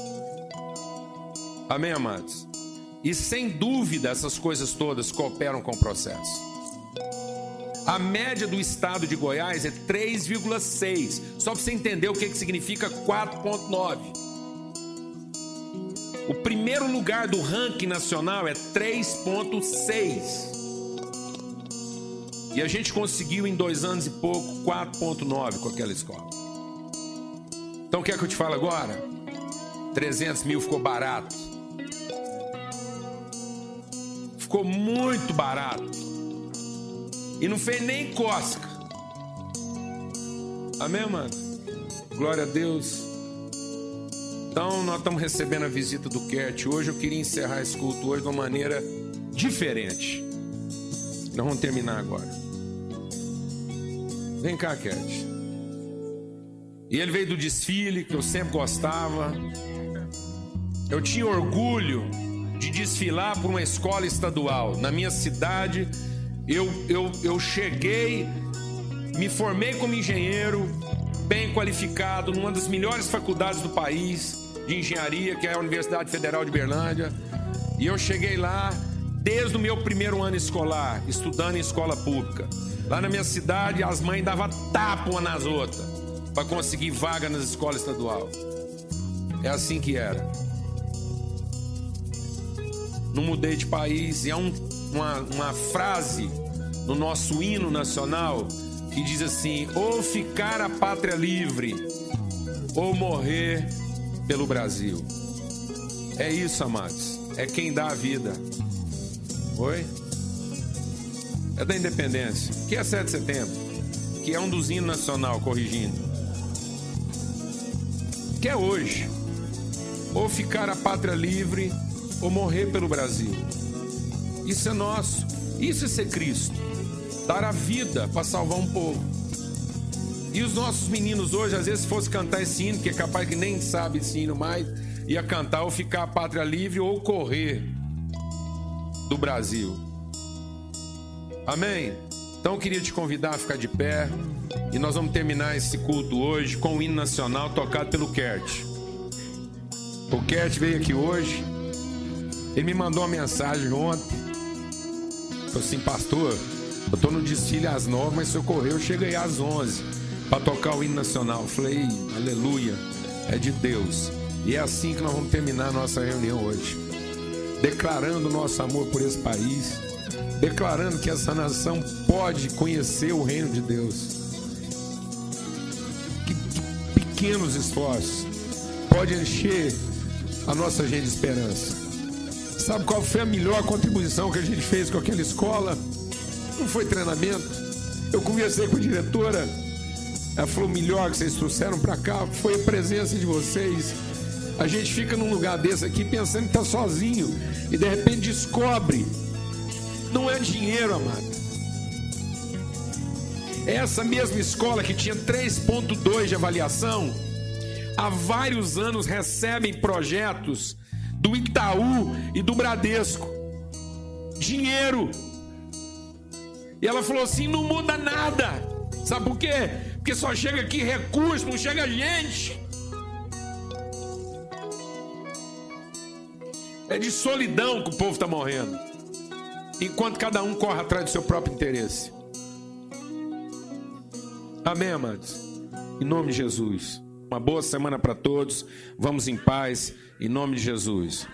Amém, amados? E sem dúvida essas coisas todas cooperam com o processo. A média do estado de Goiás é 3,6. Só para você entender o que, que significa 4,9. O primeiro lugar do ranking nacional é 3,6. E a gente conseguiu em dois anos e pouco 4,9 com aquela escola. Então quer que eu te fale agora? 300 mil ficou barato. Ficou muito barato. E não fez nem cosca. Amém, mano? Glória a Deus. Então, nós estamos recebendo a visita do Kert. Hoje eu queria encerrar esse culto hoje de uma maneira diferente. Nós vamos terminar agora. Vem cá, Kert. E ele veio do desfile que eu sempre gostava. Eu tinha orgulho de desfilar por uma escola estadual. Na minha cidade, eu, eu, eu cheguei, me formei como engenheiro, bem qualificado, numa das melhores faculdades do país de engenharia, que é a Universidade Federal de Berlândia. E eu cheguei lá desde o meu primeiro ano escolar, estudando em escola pública. Lá na minha cidade, as mães davam tapa uma nas outras para conseguir vaga nas escolas estaduais. É assim que era. Não mudei de país. E há um, uma, uma frase no nosso hino nacional que diz assim: ou ficar a pátria livre, ou morrer pelo Brasil. É isso, amados. É quem dá a vida. Oi? É da independência. Que é 7 de setembro. Que é um dos hinos nacional, corrigindo. Que é hoje. Ou ficar a pátria livre, ou morrer pelo Brasil. Isso é nosso. Isso é ser Cristo. Dar a vida para salvar um povo. E os nossos meninos hoje, às vezes, se fosse cantar esse hino, que é capaz que nem sabe esse hino mais, ia cantar ou ficar a pátria livre ou correr do Brasil. Amém? Então eu queria te convidar a ficar de pé e nós vamos terminar esse culto hoje com o hino nacional tocado pelo Kert. O Kert veio aqui hoje, ele me mandou uma mensagem ontem. Falou assim, pastor, eu tô no desfile às nove, mas se eu correr eu chego aí às onze para tocar o hino nacional. Eu falei, aleluia, é de Deus. E é assim que nós vamos terminar a nossa reunião hoje. Declarando nosso amor por esse país, declarando que essa nação pode conhecer o reino de Deus. Que, que pequenos esforços pode encher a nossa gente de esperança. Sabe qual foi a melhor contribuição que a gente fez com aquela escola? Não foi treinamento. Eu conversei com a diretora. Ela falou: o melhor que vocês trouxeram para cá foi a presença de vocês. A gente fica num lugar desse aqui pensando que está sozinho e de repente descobre. Não é dinheiro, amado. Essa mesma escola que tinha 3,2 de avaliação, há vários anos recebem projetos do Itaú e do Bradesco. Dinheiro. E ela falou assim: não muda nada. Sabe por quê? Porque só chega aqui recurso, não chega gente. É de solidão que o povo está morrendo. Enquanto cada um corre atrás do seu próprio interesse. Amém, amados? Em nome de Jesus. Uma boa semana para todos. Vamos em paz. Em nome de Jesus.